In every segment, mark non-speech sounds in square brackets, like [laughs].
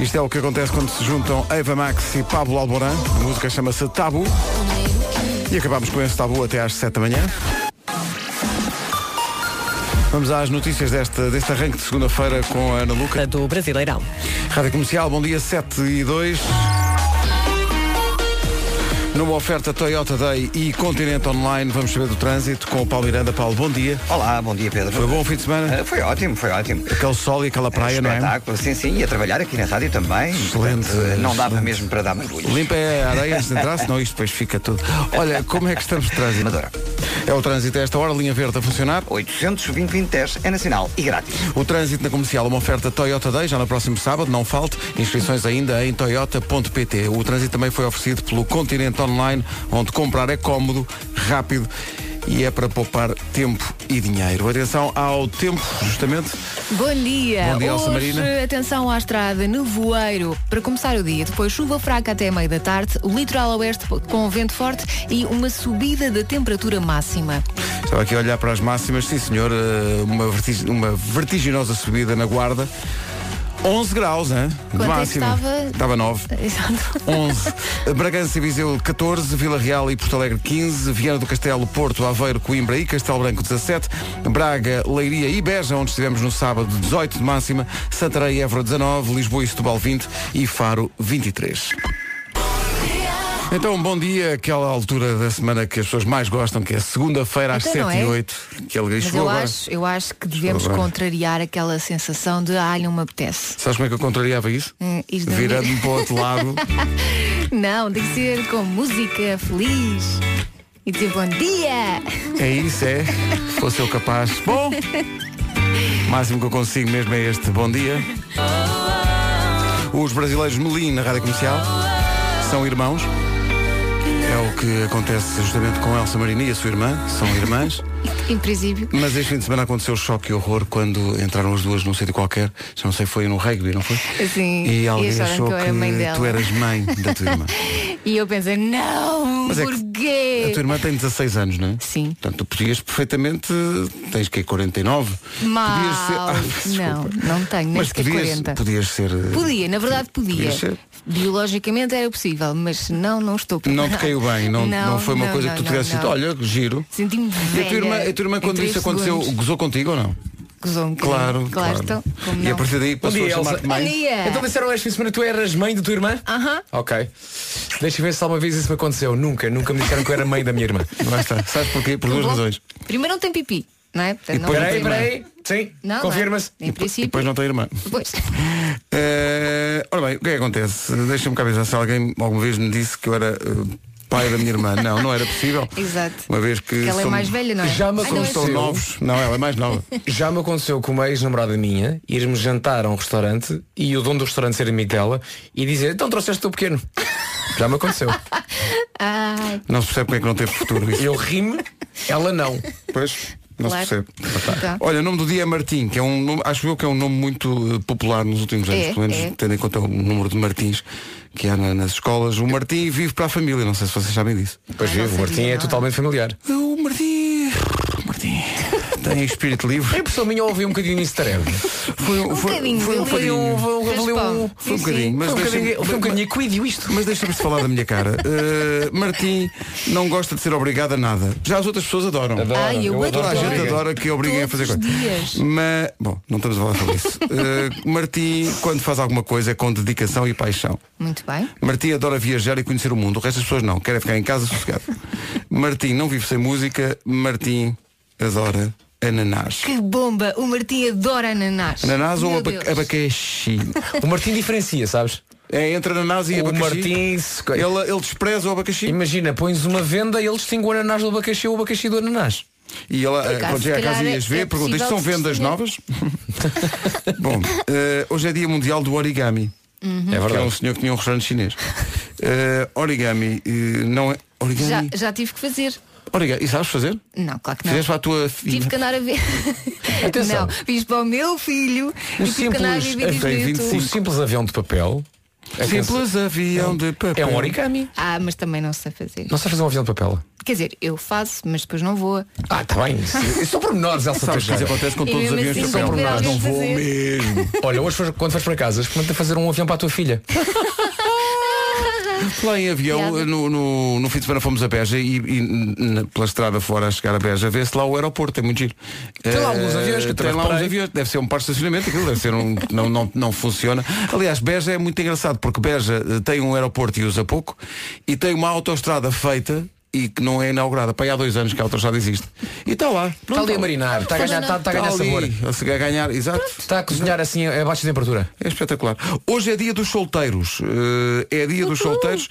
Isto é o que acontece quando se juntam Eva Max e Pablo Alborán. A música chama-se Tabu. E acabamos com esse tabu até às 7 da manhã. Vamos às notícias deste, deste arranque de segunda-feira com a Ana Luca. do Brasileirão. Rádio Comercial, bom dia 7 e 2. Numa oferta Toyota Day e Continente Online, vamos saber do trânsito com o Paulo Miranda. Paulo, bom dia. Olá, bom dia Pedro. Foi bom o fim de semana? Ah, foi ótimo, foi ótimo. Aquele sol e aquela praia, não é? Espetáculo, sim, sim, e a trabalhar aqui na rádio também. Excelente, Portanto, não dava excelente. mesmo para dar mergulhos. Limpa é a areia antes de entrar, senão isto depois fica tudo. Olha, como é que estamos de trânsito? Amadora. É o trânsito a esta hora, linha verde a funcionar. 820 é nacional e grátis. O trânsito na comercial, uma oferta Toyota Day, já no próximo sábado, não falte. Inscrições ainda em toyota.pt. O trânsito também foi oferecido pelo Continente Online, onde comprar é cómodo, rápido e é para poupar tempo e dinheiro. Atenção ao tempo, justamente. Bom dia. Bom dia, Hoje, Marina. atenção à estrada, nevoeiro. Para começar o dia, depois chuva fraca até meio da tarde, o litoral a oeste com vento forte e uma subida da temperatura máxima. Estava aqui a olhar para as máximas, sim senhor, eh, uma, vertig- uma vertiginosa subida na guarda. 11 graus, hein? De Quanto é que máxima. estava? Estava 9. Exato. 11. [laughs] Bragança e Viseu 14, Vila Real e Porto Alegre 15, Viana do Castelo, Porto, Aveiro, Coimbra e Castelo Branco 17, Braga, Leiria e Beja, onde estivemos no sábado 18 de máxima, Santarém e Évora 19, Lisboa e Setúbal 20 e Faro 23. Então, bom dia, aquela altura da semana que as pessoas mais gostam, que é segunda-feira às Então 7 não e é? 8 que ele Mas eu agora. acho, eu acho que devemos agora. contrariar aquela sensação de ah, não me apetece. Sabes como é que eu contrariava isso? Hum, Virando-me para o outro lado. [laughs] Não, tem que ser com música feliz. E dizer bom dia! É isso, é. Se fosse eu capaz. Bom, o máximo que eu consigo mesmo é este. Bom dia. Os brasileiros Melim na rádio comercial são irmãos. É o que acontece justamente com Elsa Marina e a sua irmã, são irmãs. Em princípio. Mas este fim de semana aconteceu choque e horror quando entraram as duas num sítio qualquer. Já não sei, foi no rugby, não foi? Sim, E e alguém acharam achou que eu era mãe que dela. tu eras mãe da tua irmã. [laughs] E eu pensei, não, Mas é porquê? A tua irmã tem 16 anos, não é? Sim. Portanto, tu podias perfeitamente. Tens que 49? Mal. Podias ser. [laughs] Ah, não, não tenho, nem Mas sequer podias, 40. podias ser. eh, Podia, na verdade podia. Podias ser. Biologicamente era possível, mas não, não estou Não te caiu bem, não, [laughs] não, foi uma não, coisa não, que tu não, tivesse dito, não. olha, giro. Senti-me E a tua irmã, a tua irmã quando isso aconteceu, segundos. gozou contigo ou não? Gozou um. Claro, claro. claro. Então, como E a não? partir daí passou dia, a chamar-te Elsa. Bom mãe. dia. Então disseram de semana tu eras mãe da tua irmã? Aham. Ok. Deixa eu ver se alguma vez isso me aconteceu. Nunca, nunca me disseram que eu era mãe da minha irmã. [laughs] Lá está. Sabes porquê? Por duas Bom, razões. Primeiro não tem pipi, não é? Portanto, não depois tem Peraí, peraí. Sim, Não, confirma-se. não é? Em E princípio. depois não tem irmã. Pois. Eh, ora bem, o que é que acontece? Deixa-me cá pensar se alguém alguma vez me disse que eu era eh, pai da minha irmã. Não, não era possível. [laughs] Exato. Uma vez que. Ela é somos- mais velha, não é? Já me Ai, não, é aconteceu. novos. Não, ela é mais nova. [laughs] Já me aconteceu com uma ex-namorada minha irmos jantar a um restaurante e o dono do restaurante ser amigo dela e dizer, então trouxeste o pequeno. [laughs] Já me aconteceu. Ai, Não se percebe como é que não teve futuro isso. Eu ri-me, ela não. Pois, não Claro. se percebe. Tá. Olha, o nome do dia é Martim, que é um nome, acho eu que é um nome muito eh, popular nos últimos anos, É, pelo menos é. tendo em conta o número de Martins que há na- nas escolas. O Martim vive para a família, não sei se vocês sabem disso. Pois não o Martim é totalmente familiar. O Martim. Tem [laughs] espírito livre. A pessoa minha ouviu um bocadinho nisso tarefa. [laughs] Foi um, foi, bocadinho, foi um um- foi um- Raspão. Foi um bocadinho, mas Foi um deixa-me- bocadinho, foi um bocadinho equídeo isto. Mas deixa-me falar da minha cara. Uh, [laughs] Martim não gosta de ser obrigado a nada. Já as outras pessoas adoram. Adoro, Ai, eu eu Toda a gente adora que obriguem a fazer coisas. Mas, bom, não estamos a falar sobre isso. Uh, Martim, quando faz alguma coisa, é com dedicação e paixão. muito bem. Martim adora viajar e conhecer o mundo. O resto das pessoas não. Querem ficar em casa sossegado. Martim não vive sem música. Martim adora ananás. Que bomba! O Martim adora ananás. Ananás ou Meu aba- Deus. abacaxi? [laughs] O Martim diferencia, sabes? É entre ananás e O abacaxi. Martim, se- Ele, ele despreza o abacaxi. imagina, pões uma venda e ele distingue o ananás do abacaxi ou o abacaxi do ananás. E ela, eh, acaso, quando chega a se casa e as é- vê, é pergunta, isto são vendas novas? [laughs] [laughs] Bom, eh, hoje é dia mundial do origami. É Que é um verdade. senhor que tinha um restaurante chinês. Eh, origami eh, não é. Já, Origami. já tive que fazer. Origami. E sabes fazer? Não, claro que não. Fizeste para a tua filha. Tive que andar a ver. [laughs] Atenção. Não, fiz para o meu filho Um e tive que andar a ver simples, vídeos no tem YouTube. 25. um simples avião de papel Simples avião de papel. É um origami. Ah, mas também não sei fazer. Não sei fazer um avião de papel. Quer dizer, eu faço, mas depois não voa. Ah, está bem. Isso, são pormenores, Elsa Sabes que isso acontece com todos os aviões de assim papel. Não vou mesmo. Olha, hoje quando vais para casa, experimenta fazer um avião para a tua filha. [laughs] Lá em avião, no, no, no fim de semana fomos a Beja e, e n- pela estrada fora a chegar a Beja, vê-se lá o aeroporto, é muito giro. Tem lá Eh, alguns aviões que tem lá uns aviões, deve ser um parque de estacionamento, aquilo deve ser um. não, não, não funciona. Aliás, Beja é muito engraçado porque Beja eh, tem um aeroporto e usa pouco e tem uma autoestrada feita e que não é inaugurada. Para aí há dois anos que a autoestrada existe. E está lá. Está ali a marinar, está a ganhar, está, está a ganhar Está sabor. ali, a ganhar, exato. Está a cozinhar assim a baixa temperatura. É espetacular. Hoje é dia dos solteiros. Eh, é dia dos solteiros.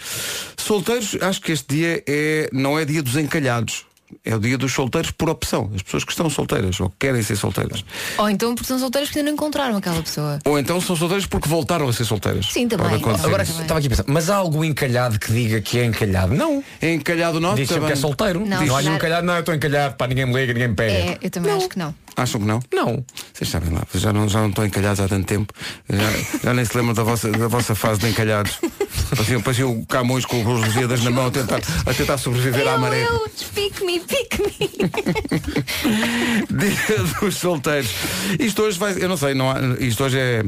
Solteiros, acho que este dia é, não é dia dos encalhados. É o dia dos solteiros por opção. As pessoas que estão solteiras ou que querem ser solteiras. Ou então porque são solteiros que ainda não encontraram aquela pessoa. Ou então são solteiros porque voltaram a ser solteiras. Sim, também. Pode acontecer. Agora Também. estava aqui a pensar, mas há algo encalhado que diga que é encalhado? Não. É encalhado nosso Diz que é solteiro. Não, Não, nenhum claro. encalhado, não, eu estou encalhado, pá, ninguém me liga, ninguém me pega. É, eu também acho que não. Acham que não? Não. Vocês sabem lá, já não, já não estão encalhados há tanto tempo. Já, já nem se lembram da vossa, da vossa fase de encalhados. Pareciam, pareciam o Camões com os Lusíadas na mão a tentar, a tentar sobreviver à maré. eu, pique-me, pique-me. [laughs] Dia dos solteiros. Isto hoje vai. Eu não sei, não há, isto hoje é.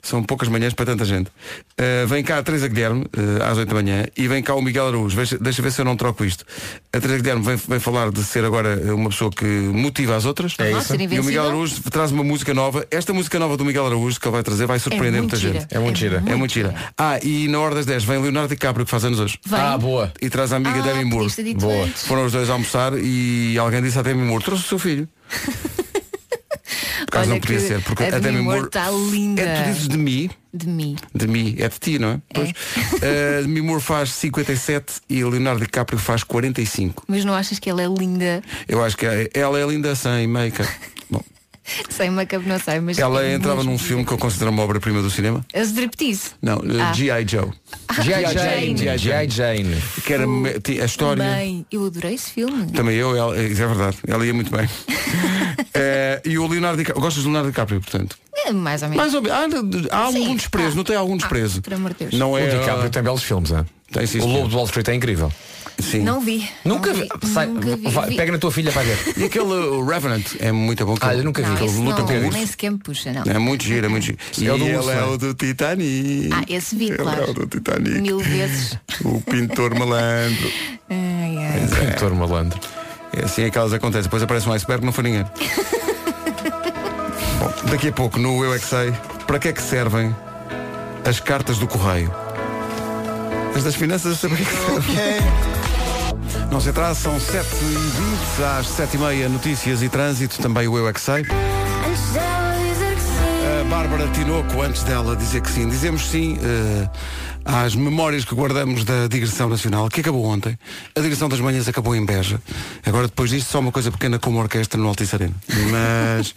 São poucas manhãs para tanta gente. Uh, vem cá a Teresa Guilherme, uh, às 8 da manhã, e vem cá o Miguel Araújo. Deixa, deixa ver se eu não troco isto. A Teresa Guilherme vem, vem falar de ser agora uma pessoa que motiva as outras. É isso. E o Miguel. Araújo traz uma música nova. Esta música nova do Miguel Araújo que ele vai trazer vai surpreender muito muita gira. gente. É muito gira. É muito gira. Ah, e na hora das 10 vem Leonardo DiCaprio, que faz anos hoje. Vem. Ah, boa. E traz a amiga Ah, Demi Moore. Boa. antes. Foram os dois a almoçar e alguém disse à Demi Moore, trouxe o seu filho. Por Olha não podia ser, porque a a, Demi Moore está linda. É, tu dizes de mim, De mim. de mim, é de ti, não é? Pois. Uh, Demi Moore faz 57 e Leonardo DiCaprio faz 45. Mas não achas que ela é linda? Eu acho que é- ela é linda sem make-up. [laughs] Bom, [laughs] Sem make-up não sei, mas. ela é entrava num filme que eu considero uma obra-prima do cinema. A striptease. Não, uh, Ah. G.I. Joe. G.I. Jane. G.I. Jane. Que era me- ti- a história. Bem, eu adorei esse filme. Também eu, ela, isso é verdade. Ela ia muito bem. [laughs] Eh, e o Leonardo DiCaprio. Gostas de Leonardo DiCaprio, portanto? É, mais ou menos. Mais ou menos. Há, há algum Sim. desprezo, Ah. não tem algum Ah, desprezo. por amor de Deus. Não O é. DiCaprio tem belos filmes, é? Tem, sim, o senhor. Lobo de Wall Street é incrível. Sim. Não vi. Nunca não vi. Sai- Nunca vi. vai- Vi- pega na tua filha para ver. E aquele uh, Revenant é muito bom. que Ah, eu nunca vi. Não, ele luta não, com o nem sequer me puxa, não. É muito giro, é muito giro. E É o do ele urso, é é? o do Titanic. Ah, esse vi, Ele claro. é o do Titanic. Mil vezes. O pintor malandro. Ai, ai. Doutor Malandro. É assim é que elas acontecem. Depois aparece um iceberg, não foi ninguém. [laughs] Bom, daqui a pouco, no Eu é que Sei, para que é que servem as cartas do correio? As das finanças, eu sei para que é que servem. Não se atrasa, são 7h20, às 7h30, notícias e trânsito, também o Eu é que Sei. A Bárbara Tinoco, antes dela dizer que sim, dizemos sim eh, às memórias que guardamos da digressão nacional, que acabou ontem. A digressão das manhãs acabou em Beja. Agora, depois disto, só uma coisa pequena como orquestra no Altice Arena. Mas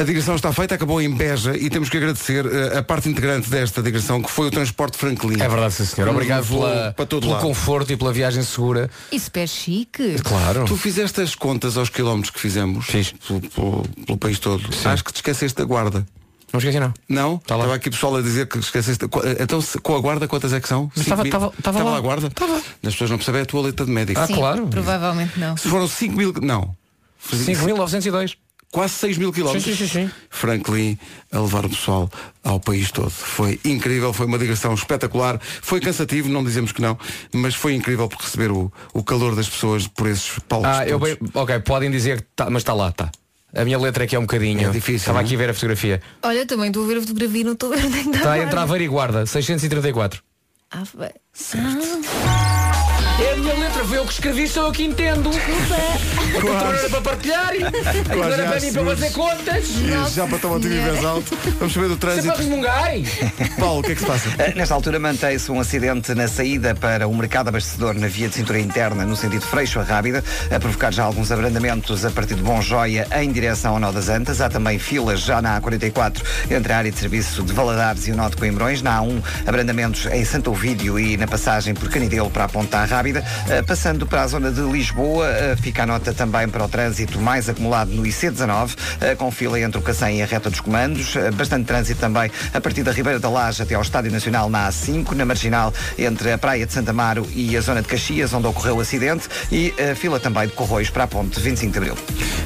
a digressão está feita, acabou em Beja e temos que agradecer eh, a parte integrante desta digressão, que foi o transporte Franklin. É verdade, sim, senhor. Obrigado pela, para todo pelo lado. conforto e pela viagem segura. Isso é chique. Claro. Tu fizeste as contas aos quilómetros que fizemos Fiz. pelo, pelo- pelo país todo. Acho que te esqueceste da guarda. Não esqueci não. Não? Tá lá. Estava aqui pessoal a dizer que esqueceste. Qu- Então, se- com a guarda, quantas é que são? Estava- mil? estava- estava lá. a guarda? Estava. As pessoas não percebem a tua letra de médico. Ah, Sim, claro. Provavelmente não. Se foram 5 mil. Não. 5.902. Quase 6 mil quilómetros. Sim, sim, sim, sim. Franklin a levar o pessoal ao país todo. Foi incrível, foi uma digressão espetacular. Foi cansativo, não dizemos que não, mas foi incrível por receber o, o calor das pessoas por esses palcos. Ah, eu bem, ok, podem dizer que tá, mas está lá, está. A minha letra é que é um bocadinho. É difícil, Estava não é? aqui a ver a fotografia. Olha, também estou a ver a fotografia e não estou a ver onde é que Está a entre guarda. Aveiro e Guarda, 634. Ah, vai. É a minha letra, foi eu que escrevi, sou eu que entendo. Não era para partilhar. Aquilo era já para mim para fazer contas. E já para tomar o Senhora. vez alto. Vamos saber do Isso é para trânsito. resmungarem. Paulo, o que é que se passa? Uh, Nesta altura mantém-se um acidente na saída para o mercado abastecedor na via de cintura interna, no sentido Freixo a Rábida, a provocar já alguns abrandamentos a partir de Bom Joia em direção ao Nó das Antas. Há também filas já na A44 entre a área de serviço de Valadares e o Nó de Coimbrões. Na A1, abrandamentos em Santo Ovídio e na passagem por Canidelo para a Ponta Rábida. Rábida. Uh, passando para a zona de Lisboa, uh, fica a nota também para o trânsito mais acumulado no IC19, uh, com fila entre o Cacém e a reta dos comandos. bastante trânsito também a partir da Ribeira da Laje até ao Estádio Nacional na A5, na marginal entre a Praia de Santa Amaro e a zona de Caxias, onde ocorreu o acidente, e fila também de Corroios para a ponte 25 de Abril.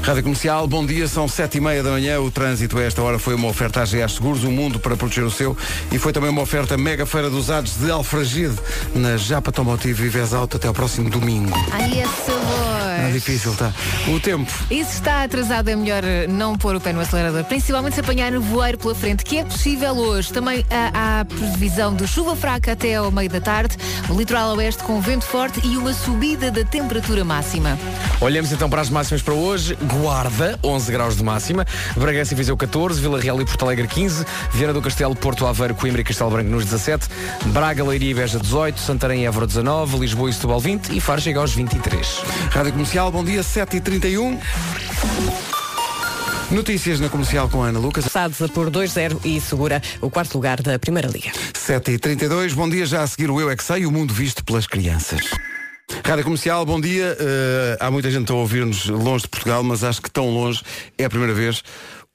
Rádio Comercial, bom dia, são sete e meia da manhã. O trânsito a esta hora foi uma oferta à GA Seguros, o um mundo para proteger o seu, e foi também uma oferta mega feira dos usados de Alfragide na Japa Automotivo e Vez Alto até ao próximo domingo. Ai, é sabor. É difícil, tá? O tempo. E se está atrasado é melhor não pôr o pé no acelerador, principalmente se apanhar no voeiro pela frente, que é possível hoje. Também há, há previsão de chuva fraca até ao meio da tarde, no litoral oeste com vento forte e uma subida da temperatura máxima. Olhamos então para as máximas para hoje. Guarda, 11 graus de máxima. Bragança e Viseu 14, Vila Real e Porto Alegre 15, Viana do Castelo, Porto Aveiro, Coimbra e Castelo Branco nos 17, Braga, Leiria e Beja 18, Santarém e Évora 19, Lisboa e Setúbal 20 e Faro chega aos 23. Rádio Comercial, bom dia, 7h31. Notícias na comercial com a Ana Lucas. Passados por 2-0 e segura o quarto lugar da Primeira Liga. 7h32, bom dia já a seguir o Eu é que Sei, o mundo visto pelas crianças. Rádio Comercial, bom dia. Uh, há muita gente a ouvir-nos longe de Portugal, mas acho que tão longe é a primeira vez.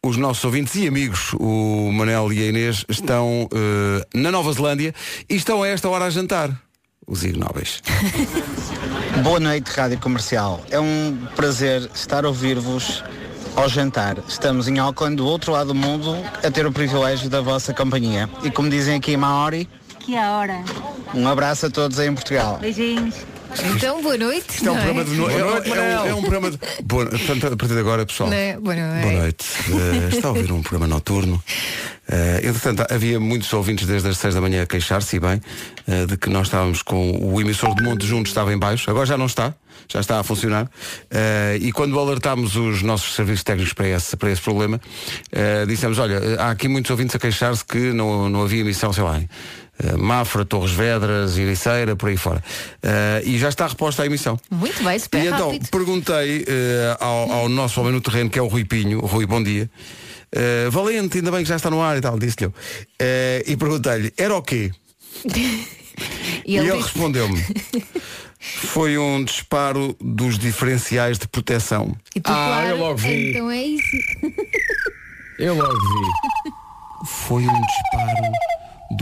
Os nossos ouvintes e amigos, o Manel e a Inês, estão uh, na Nova Zelândia e estão a esta hora a jantar. Os ignóbeis. [laughs] Boa noite, Rádio Comercial. É um prazer estar a ouvir-vos ao jantar. Estamos em Auckland, do outro lado do mundo, a ter o privilégio da vossa companhia. E como dizem aqui em Maori, que a hora. Um abraço a todos aí em Portugal. Beijinhos. Então, boa noite. Isto é um é? programa de. Boa noite, é, é, um, é programa de. Boa... Portanto, a partir de agora, pessoal. É? boa noite. Boa noite. Uh, está a ouvir um programa noturno. Uh, entretanto, havia muitos ouvintes desde as 6 da manhã a queixar-se, e bem, uh, de que nós estávamos com o emissor de Monte Juntos estava em baixo. Agora já não está. Já está a funcionar. Uh, e quando alertámos os nossos serviços técnicos para esse, para esse problema, dissemos, olha, há aqui muitos ouvintes a queixar-se que não, não havia emissão, sei lá, Uh, Mafra, Torres Vedras, Iriceira, por aí fora. Uh, e já está a reposta à emissão. Muito bem, super E então, rápido. perguntei uh, ao, ao, nosso homem no terreno, que é o Rui Pinho, Rui, bom dia. Valente, ainda bem que já está no ar e tal, disse-lhe eu. e perguntei-lhe, era o quê? [laughs] e ele, ele respondeu-me. [laughs] Foi um disparo dos diferenciais de proteção. E tu, ah, claro, eu logo vi. Então é isso. Eu logo vi. [laughs] Foi um disparo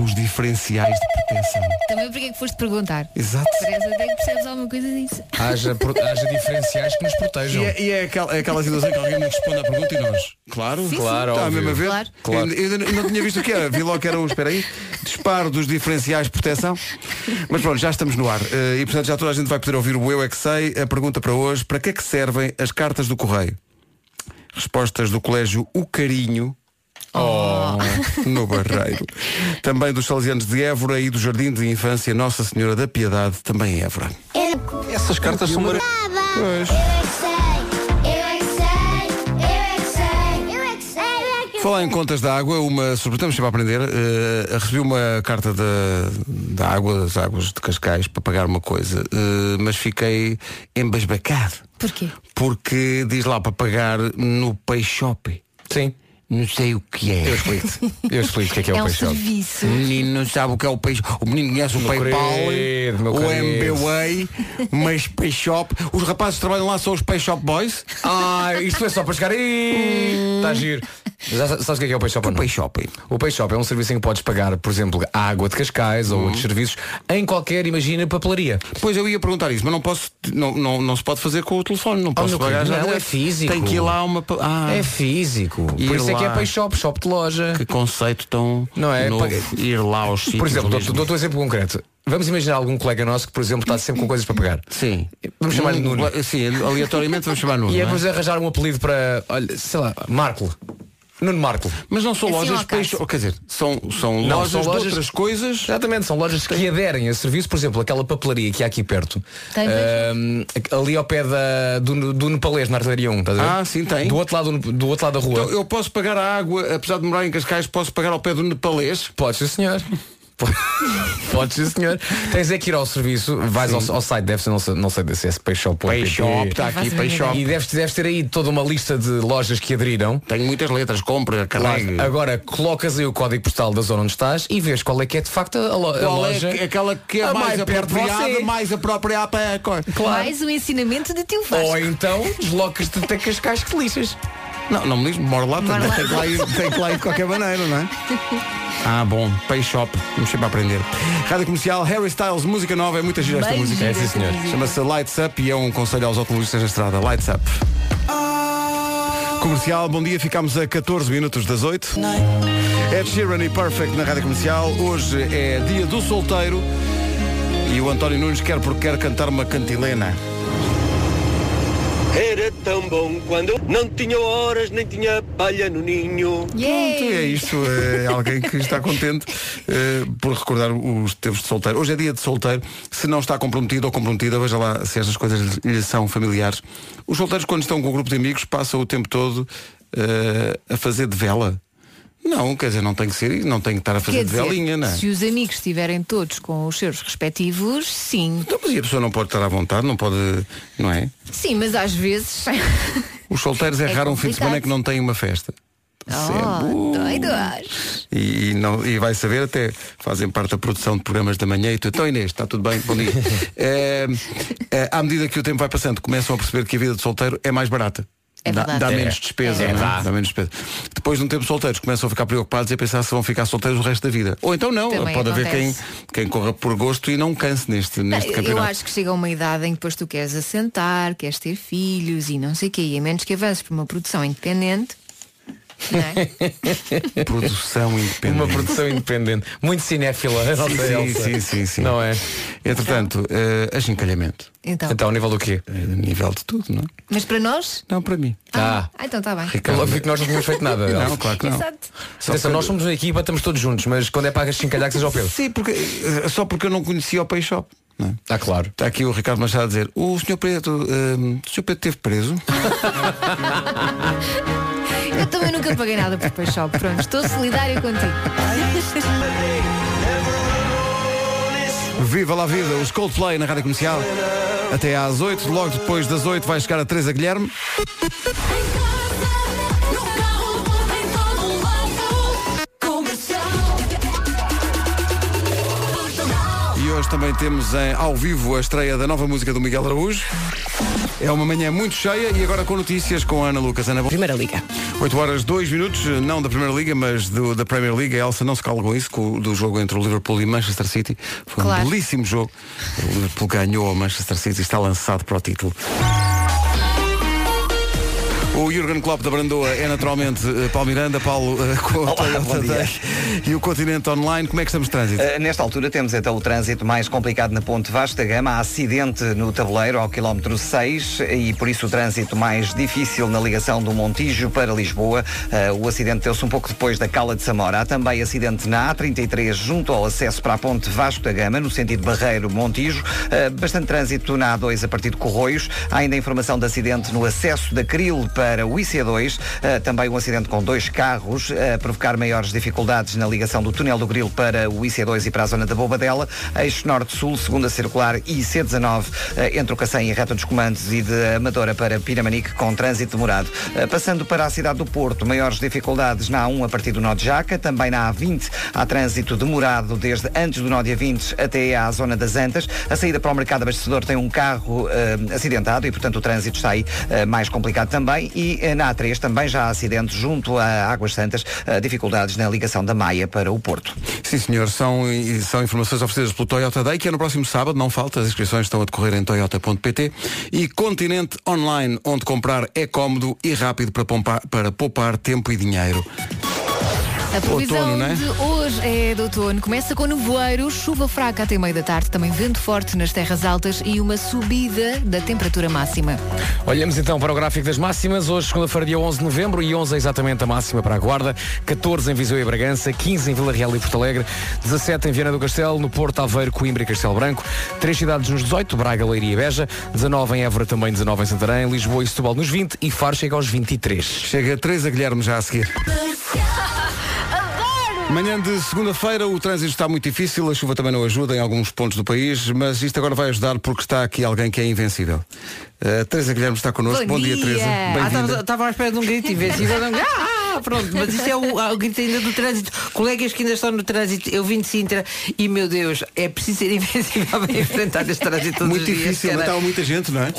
dos diferenciais de proteção. Também porque é que foste perguntar? Exato. Parece até que percebes alguma coisa disso. Haja, haja diferenciais que nos protejam. E é, e é, aquela, é aquela situação que alguém me responde à pergunta e nós. Claro, Sim, claro, Está a mesma vez. Claro. Claro. Eu, eu não tinha visto o que era. Vi logo que era um, espera aí, disparo dos diferenciais de proteção. Mas pronto, já estamos no ar. Eh, e portanto já toda a gente vai poder ouvir o Eu é que sei. A pergunta para hoje, para que é que servem as cartas do correio? Respostas do colégio O Carinho. Oh. No Barreiro. Também dos Salesianos de Évora e do Jardim de Infância Nossa Senhora da Piedade, também em Évora. Essas cartas são maravilhosas. Falar em contas da água, uma sobretudo sempre a aprender, uh, recebi uma carta da, da água, das águas de Cascais, para pagar uma coisa, uh, mas fiquei embasbacado. Porquê? Porque diz lá para pagar no Pay Shop. Sim. Não sei o que é. Eu explico. Eu explico o que é que é, É o um serviço. O menino não sabe o que é o peixe. O menino conhece o Meu PayPal, querido, meu o. MBWay, mas Pay Shop. Os rapazes que trabalham lá são os Pay Shop Boys. Ah, isto é só para chegar aí. Está giro. Já sa- sabes o que é, que é o Pay Shop? ou O não? Pay Shop. O Pay Shop é um serviço em que podes pagar, por exemplo, a água de Cascais ou outros serviços em qualquer, imagina, papelaria. Pois eu ia perguntar isso, mas não posso, não, não, não se pode fazer com o telefone, não posso meu pagar já. não, é físico. Tem que ir lá uma. Ah, É físico. Ir Por isso é que é. Pay Shop, shop de loja. que conceito tão Não é? novo. Ir lá aos sítios. Por exemplo, mesmo. dou-te dou um exemplo concreto. Vamos imaginar algum colega nosso que, por exemplo, está sempre com coisas para pagar. Sim. Vamos chamar-lhe Nuno. Sim, aleatoriamente vamos chamar [laughs] Nuno. E é é? vamos arranjar um apelido para, olha, sei lá, Marco. Nuno Marco. Mas não são Assim lojas Pay acaso. Shop, quer dizer, são, são Não, lojas são de lojas- outras coisas. Exatamente, são lojas que aderem a serviço, por exemplo, aquela papelaria que há aqui perto. Tem Ahm, ali ao pé da, do, do Nepalês, na artilharia 1, estás a ver? Ah, sim, tem. Do outro lado, do, outro lado da rua. Então, eu posso pagar a água, apesar de morar em Cascais, posso pagar ao pé do Nepalês? Podes, sim, senhor. Podes, sim, senhor. Tens é que ir ao serviço, vais ao, ao site, deve ser, não sei, não sei se é. Peixshop, está aqui, Peixshop. E deves, deves ter aí toda uma lista de lojas que aderiram. Tenho muitas letras, compra, carregue. Agora colocas aí o código postal da zona onde estás e vês qual é que é de facto a, lo- a Qual loja. é aquela que é a mais, mais apropriada, mais apropriada para a cor? Mais um ensinamento de tio Vasco. Ou então deslocas-te até Cascais que lixas. Não, não me diz, moro lá, Moro lá. tem que, lá ir, tem que lá ir de qualquer maneira, não é? [laughs] Ah, bom, Peixshop, vamos sempre a aprender. Rádio Comercial, Harry Styles, música nova, é muita gira esta Bem música. gira É, sim, senhor. Chama-se Lights Up e é um conselho aos automobilistas da estrada. Lights Up. Comercial, bom dia, ficámos a 14 minutos das 8. Ed Sheeran e Perfect na Rádio Comercial. Hoje é dia do solteiro e o António Nunes quer porque quer cantar uma cantilena. Era tão bom quando não tinha horas nem tinha palha no ninho. Pronto, é isto. É alguém que está contente eh, por recordar os tempos de solteiro. Hoje é dia de solteiro. Se não está comprometido ou comprometida, veja lá se estas coisas lhe são familiares. Os solteiros, quando estão com um grupo de amigos, passam o tempo todo eh, a fazer de vela. Não, quer dizer, não tem que ser não tem que estar a fazer de velinha, não é? se os amigos estiverem todos com os seus respectivos, sim. Então, mas e a pessoa não pode estar à vontade, não pode, não é? Sim, mas às vezes. [laughs] Os solteiros é, É raro um fim de semana que não tem uma festa. Sempre. Oh, Uh. doidos. E, e não, e vai saber até fazem parte da produção de programas da manhã e tudo. Então Inês, está tudo bem? Bom dia. É, [laughs] é, à medida que o tempo vai passando, começam a perceber que a vida de solteiro é mais barata. É dá, dá É. menos despesa, É não é? dá menos despesa. Depois de um tempo solteiros começam a ficar preocupados e a pensar se vão ficar solteiros o resto da vida. Ou então não, Também pode haver quem, acontece. quem corra por gosto e não canse neste, neste Eu campeonato. acho que chega uma idade em que depois tu queres assentar, queres ter filhos e não sei o quê. E a menos que avances para uma produção independente. Não é? [laughs] Produção independente. Uma produção independente. Muito cinéfila, a nossa Sim, Elsa. sim, sim, sim. Não é? Entretanto, eh, achincalhamento. Então. Então, ao nível do quê? Eh, nível de tudo, não é? Mas para nós? Não, para mim. Ah. Ah, então está bem. Vi que nós não tínhamos feito nada. Não, claro que não. Exato. Atenção, nós somos uma equipa, estamos todos juntos, mas quando é para chincalhar que seja ao Pedro. Sim, porque, eh, só porque eu não conhecia o Peixe Shop. não é? Ah, claro. Está aqui o Ricardo Machado a dizer, o senhor Preto, eh, o senhor Preto esteve preso? [laughs] Eu também nunca paguei nada por Peixope. Pronto, estou solidária contigo. Viva lá a vida, os Coldplay na Rádio Comercial. Até às 8, logo depois das 8 vai chegar a Teresa Guilherme. E hoje também temos em, ao vivo a estreia da nova música do Miguel Araújo. É uma manhã muito cheia e agora com notícias com a Ana Lucas. Ana, Primeira Liga. 8 horas 2 minutos, não da Primeira Liga, mas do- da Premier League. A Elsa não se cala com isso, com, o- do jogo entre o Liverpool e Manchester City. Foi um Claro. belíssimo jogo. O Liverpool ganhou ao Manchester City e está lançado para o título. O Jurgen Klopp da Brandoa é naturalmente eh, Paulo Miranda, Paulo eh, [laughs] com o Toyota bom dia. Day e o Continente Online. Como é que estamos de trânsito? Uh, nesta altura temos então o trânsito mais complicado na Ponte Vasta Gama. Há acidente no tabuleiro ao quilómetro 6 e por isso o trânsito mais difícil na ligação do Montijo para Lisboa. Uh, o acidente deu-se um pouco depois da Cala de Samora. Há também acidente na A33 junto ao acesso para a Ponte Vasco da Gama, no sentido Barreiro-Montijo. Uh, bastante trânsito na A2 a partir de Corroios. Há ainda informação de acidente no acesso da Cril para o IC2. Uh, também um acidente com dois carros a provocar maiores dificuldades na ligação do túnel do Grilo para o IC2 e para a zona da Bobadela. Eixo Norte-Sul, segunda circular e IC19 eh, entre o Cacém e a Reta dos Comandos e de Amadora para Piramanique com trânsito demorado. Eh, Passando para a cidade do Porto, maiores dificuldades na A1 a partir do nó de Jaca, também na A20 há trânsito demorado desde antes do nó de A20 até à zona das Antas. A saída para o mercado abastecedor tem um carro eh, acidentado e, portanto, o trânsito está aí eh, mais complicado também. E eh, na A3 também já há acidentes junto a Águas Santas, eh, dificuldades na ligação da Maia para o Porto. Sim, senhor, são, e são informações oferecidas pelo Toyota Day, que é no próximo sábado, não falta, as inscrições estão a decorrer em toyota.pt e Continente Online, onde comprar é cómodo e rápido para para poupar tempo e dinheiro. A previsão Outono, é? de hoje é de outono. Começa com nevoeiro, chuva fraca até meio da tarde, também vento forte nas terras altas e uma subida da temperatura máxima. Olhamos então para o gráfico das máximas. Hoje, segunda-feira, dia 11 de novembro, e 11 é exatamente a máxima para a Guarda, 14 em Viseu e Bragança, 15 em Vila Real e Porto Alegre, 17 em Viana do Castelo, no Porto, Aveiro, Coimbra e Castelo Branco, três cidades nos 18, Braga, Leiria e Beja, 19 em Évora, também 19 em Santarém, Lisboa e Setúbal nos 20 e Faro chega aos 23. Chega Teresa Guilherme já a seguir. [laughs] Manhã de segunda-feira, o trânsito está muito difícil, a chuva também não ajuda em alguns pontos do país, mas isto agora vai ajudar porque está aqui alguém que é invencível. Uh, Teresa Guilherme está connosco. Bom Bom, dia, dia. Teresa. Ah, Bem-vinda. estava, estava à espera de um grito invencível. um- Ah, pronto, mas isso é o, ah, o grito ainda do trânsito. Colegas que ainda estão no trânsito, eu vim de Sintra e, meu Deus, é preciso ser [laughs] invencível para enfrentar este trânsito todos muito os dias. difícil, mas estava muita gente, não é?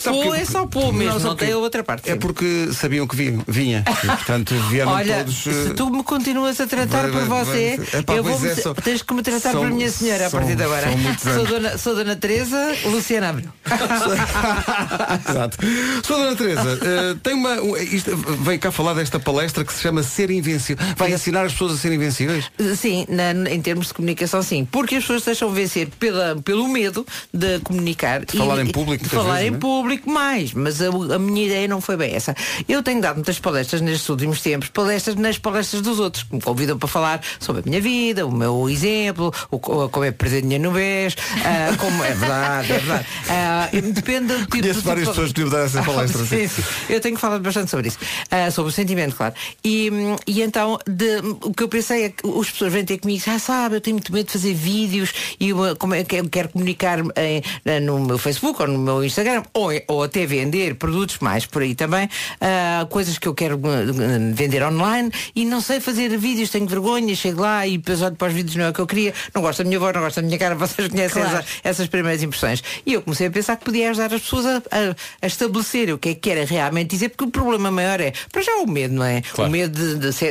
Sabe Pô, é só pô mesmo, não, sabe tem a outra parte. É porque sabiam que vinha, vinha. e, [laughs] portanto vieram Olha, todos. eh, se tu me continuas a tratar vai- por você, vai- Epá, eu vou é, só- tens que me tratar são- por minha senhora a são- partir de agora. Sou dona, sou dona Teresa Luciana Abreu. [laughs] [laughs] Exato. Sou Dona Teresa, eh, tem uma. um- Isto, vem cá falar desta palestra que se chama Ser Invencível. Vai ensinar as pessoas a serem invencíveis? Sim, na- em termos de comunicação, sim. Porque as pessoas deixam vencer pela, pelo medo de comunicar. De falar e- em público, De falar vezes, em não é? Público mais. Mas a, a minha ideia não foi bem essa. Eu tenho dado muitas palestras nestes últimos tempos, palestras nas palestras dos outros, que me convidam para falar sobre a minha vida, o meu exemplo, o, co- como é perder dinheiro no BES, ah, como é verdade, é verdade. [laughs] Ah, depende do tipo Conheço de- várias pessoas que dar essa [laughs] palestra. sim, sim. Eu tenho falado bastante sobre isso. Ah, sobre o sentimento, claro. E, e então, de- o que eu pensei é que as pessoas vêm ter comigo, ah, sabe, eu tenho muito medo de fazer vídeos e uma- como é que eu quero comunicar em- no meu Facebook ou no meu Instagram, ou, ou até vender produtos mais por aí também, ah, coisas que eu quero eh, vender online e não sei fazer vídeos, tenho vergonha, chego lá e depois olho para os vídeos, não é o que eu queria, não gosto da minha voz, não gosto da minha cara, [laughs] vocês conhecem Claro. essa- essas primeiras impressões. E eu comecei a pensar que podia ajudar as pessoas a, a- a estabelecer o que é que querem realmente dizer, porque o problema maior é, para já o medo, não é? Claro. O medo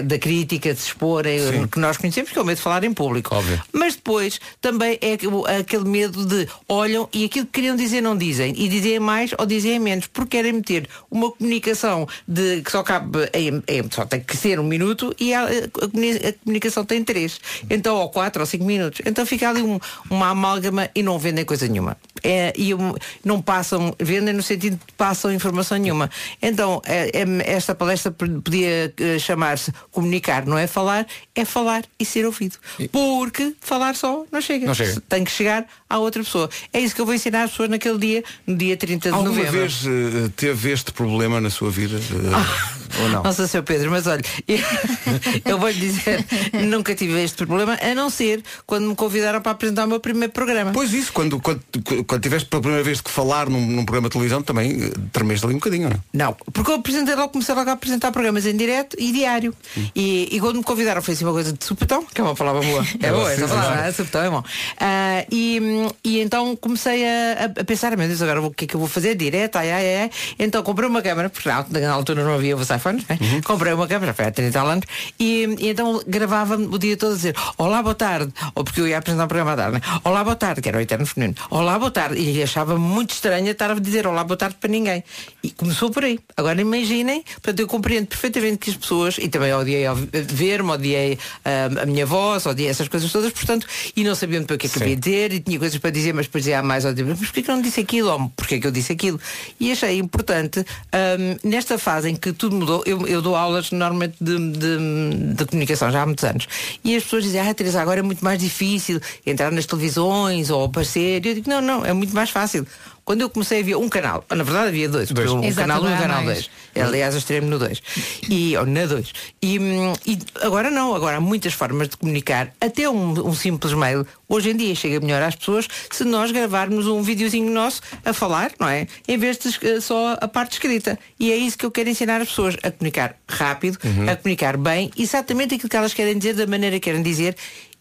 da crítica, de se expor, é, que nós conhecemos, que é o medo de falar em público. Óbvio. Mas depois também é aquele- aquele medo de olham e aquilo que queriam dizer não dizem, e dizem mais ou dizem menos, porque querem meter uma comunicação de, que só cabe em, em- só tem que ser um minuto e a, a comuni- a comunicação tem três. Então, ou quatro ou cinco minutos. Então fica ali um- uma amálgama e não vendem coisa nenhuma. É, e um- não passam, vendem no sentido de passam informação nenhuma. Então, é- é- esta palestra podia eh, chamar-se comunicar, não é falar, é falar e ser ouvido. Porque falar só não chega. Não chega. Tem que chegar à outra pessoa. É isso que eu vou ensinar às pessoas naquele dia, no dia 30 de Alguma novembro. vez eh, teve este problema na sua vida? Eh, ou não? Nossa, Sr. Pedro, mas olha, [laughs] eu vou lhe dizer, nunca tive este problema, a não ser quando me convidaram para apresentar o meu primeiro programa. Pois isso, quando, quando, quando tiveste pela primeira vez que falar num, num programa de televisão, também eh, tremeste ali um bocadinho, não é? Não, porque eu apresentei logo, comecei logo a apresentar programas em direto e diário. E, e quando me convidaram foi assim uma coisa de supetão, que é uma palavra boa. [laughs] É boa essa palavra, é, supetão é bom. Ah, e, e então comecei a, a pensar, meu Deus, agora o que é que eu vou fazer? Direto, ai, ai, ai. Então comprei uma câmara, porque na, na altura não havia os iPhones, né? comprei uma câmara, já foi há 30 anos, e, e então gravava o dia todo a dizer, olá, boa tarde, ou porque eu ia apresentar um programa à tarde, né? olá, boa tarde, que era o eterno feminino, olá, boa tarde, e achava muito estranho estar a dizer olá, boa tarde para ninguém. E começou por aí. Agora imaginem, portanto, eu compreendo perfeitamente que as pessoas, e também odiei ver-me, odiei ah, a minha voz, odiei essas coisas todas, portanto, e não sabia muito bem o que é que havia dizer, e tinha coisas para dizer, mas depois dizia mais, ou dizia, mas porquê que eu não disse aquilo? Ou porquê que eu disse aquilo? E achei importante, ah, nesta fase em que tudo mudou, eu, eu dou aulas normalmente de, de- de comunicação já há muitos anos, e as pessoas dizem, ah, Teresa, agora é muito mais difícil entrar nas televisões ou aparecer. E eu digo, não, não, é muito mais fácil. Quando eu comecei havia um canal, na verdade havia dois, Dois. um Exato, canal 1 e um canal mais. 2. Aliás, eu extremo no 2. E, ou na 2. E, hum, e agora não, agora há muitas formas de comunicar. Até um, um simples mail, hoje em dia chega melhor às pessoas se nós gravarmos um videozinho nosso a falar, não é? Em vez de eh, só a parte escrita. E é isso que eu quero ensinar as pessoas, a comunicar rápido, a comunicar bem, exatamente aquilo que elas querem dizer, da maneira que querem dizer.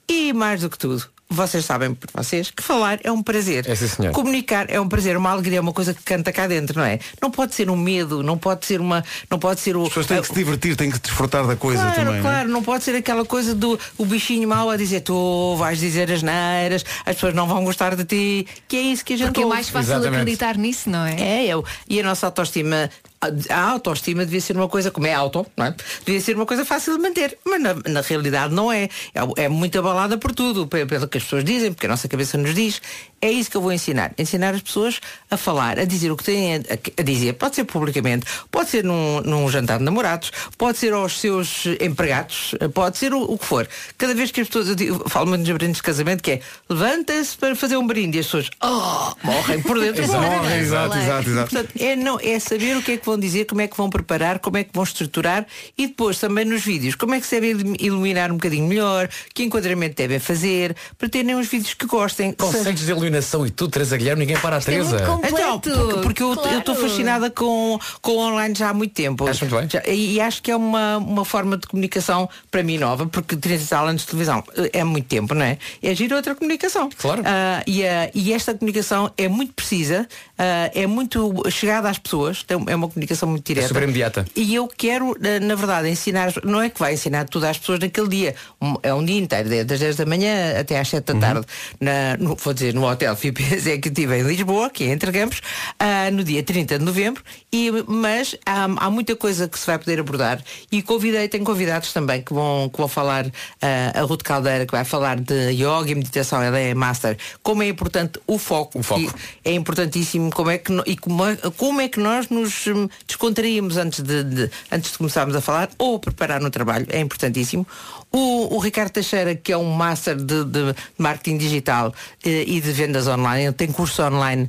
E mais do que tudo, vocês sabem por vocês que falar é um prazer. É. Comunicar é um prazer, uma alegria, é uma coisa que canta cá dentro, não é? Não pode ser um medo, não pode ser uma. Não pode ser o. As pessoas têm que se divertir, têm que desfrutar da coisa Claro, também. não é? claro, não pode ser aquela coisa do o bichinho mau a dizer tu vais dizer as neiras, as pessoas não vão gostar de ti, que é isso que a gente Porque é ouve. mais fácil Exatamente. acreditar nisso, não é? É, eu. E a nossa autoestima, a- autoestima devia ser uma coisa, como é auto, não é? Devia ser uma coisa fácil de manter. Mas na, na realidade não é. é. É muito abalada por tudo, pe- pelo que as pessoas dizem, porque a nossa cabeça nos diz. É isso que eu vou ensinar. Ensinar as pessoas a falar, a dizer o que têm a, a dizer. Pode ser publicamente, pode ser num, num jantar de namorados, pode ser aos seus empregados, pode ser o, o que for. Cada vez que as pessoas, eu, digo- eu falo muito nos brindes de casamento, que é levanta-se para fazer um brinde e as pessoas oh, morrem por dentro. Morrem, exato, exato, exato. Portanto, é, não, é saber o que é que vão dizer, como é que vão preparar, como é que vão estruturar e depois também nos vídeos, como é que se devem iluminar um bocadinho melhor, que enquadramento devem fazer, para terem uns vídeos que gostem. Conceitos de iluminação e tudo, Teresa Guilherme, ninguém para a é muito Teresa. completo. Então, porque, porque eu Claro. estou fascinada com, com o online já há muito tempo. Acho muito bem. Já- e, e acho que é uma, uma forma de comunicação para mim nova, porque 30 anos de televisão eh, é muito tempo, não é? É giro outra comunicação. Claro. Ah, e, a- e esta comunicação é muito precisa, ah, é muito chegada às pessoas, é uma comunicação muito direta. super imediata. E eu quero, na- na verdade, ensinar, não é que vai ensinar tudo às pessoas naquele dia, Um- é um dia inteiro, das 10 da manhã até às 7 da tarde, na, no, vou dizer, no Hotel FIP [laughs] Executive em Lisboa, que é entre Campos, ah, no dia 30 de novembro, e, mas há, há muita coisa que se vai poder abordar e convidei, tenho convidados também que vão, que vão falar, ah, a Ruth Caldeira, que vai falar de yoga e meditação, ela é master, como é importante o foco. O foco. É importantíssimo como é que, e como, é- como é que nós nos hum, descontraímos antes de, de- antes de começarmos a falar ou preparar no trabalho, é importantíssimo. O, o Ricardo Teixeira, que é um master de, de marketing digital eh, e de vendas online, ele tem curso online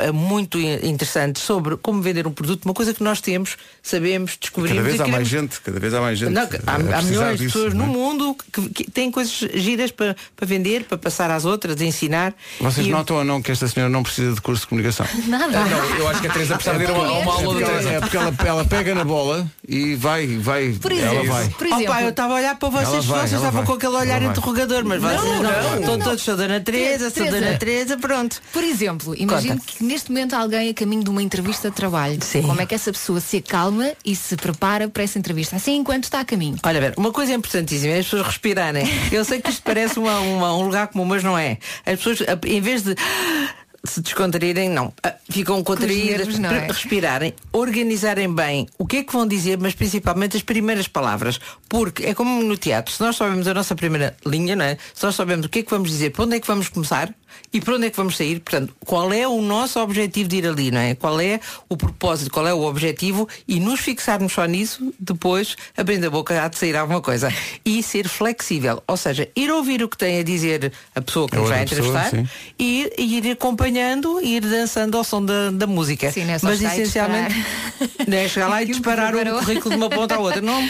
eh, muito interessante sobre como vender um produto, uma coisa que nós temos, sabemos, descobrimos. Cada vez há mais queremos- gente, cada vez há mais gente. não, há, há milhões de pessoas não no é? mundo que, que têm coisas giras para, para vender, para passar às outras, ensinar. Vocês E- notam ou não que esta senhora não precisa de curso de comunicação? [laughs] Nada. Não, eu acho que a Teresa precisava de ir a uma, a uma aula Porque da ela, Teresa. é porque ela, ela pega na bola e vai, vai, Por ela exemplo, vai. por Oh, exemplo, pá, eu estava a olhar para vocês, Vai, vocês estavam vai. com aquele olhar interrogador, mas vocês não, não. Estão todos, sou Dona Teresa, sou. Dona Teresa, pronto. Por exemplo, imagine Conta. que neste momento há alguém a caminho de uma entrevista de trabalho. Sim. Como é que essa pessoa se acalma e se prepara para essa entrevista? Assim enquanto está a caminho. Olha, ver, uma coisa importantíssima é as pessoas respirarem. Eu sei que isto parece uma- uma- um lugar comum, mas não é. As pessoas, em vez de se descontraírem, não. Ah, Ficam contraídas, nervos, não é? respirarem, organizarem bem o que é que vão dizer, mas principalmente as primeiras palavras. Porque é como no teatro, se nós sabemos a nossa primeira linha, não é? Se nós sabemos o que é que vamos dizer, para onde é que vamos começar e para onde é que vamos sair, portanto, qual é o nosso objetivo de ir ali, não é? Qual é o propósito, qual é o objetivo e nos fixarmos só nisso, depois, abrindo a boca, há de sair alguma coisa. E ser flexível, ou seja, ir ouvir o que tem a dizer a pessoa que A nos vai pessoa, entrevistar e, ir acompanhando e ir dançando ao som da, da música. Sim, não é só Mas essencialmente não é chegar lá e [laughs] disparar o preparou. currículo de uma ponta à outra. Não.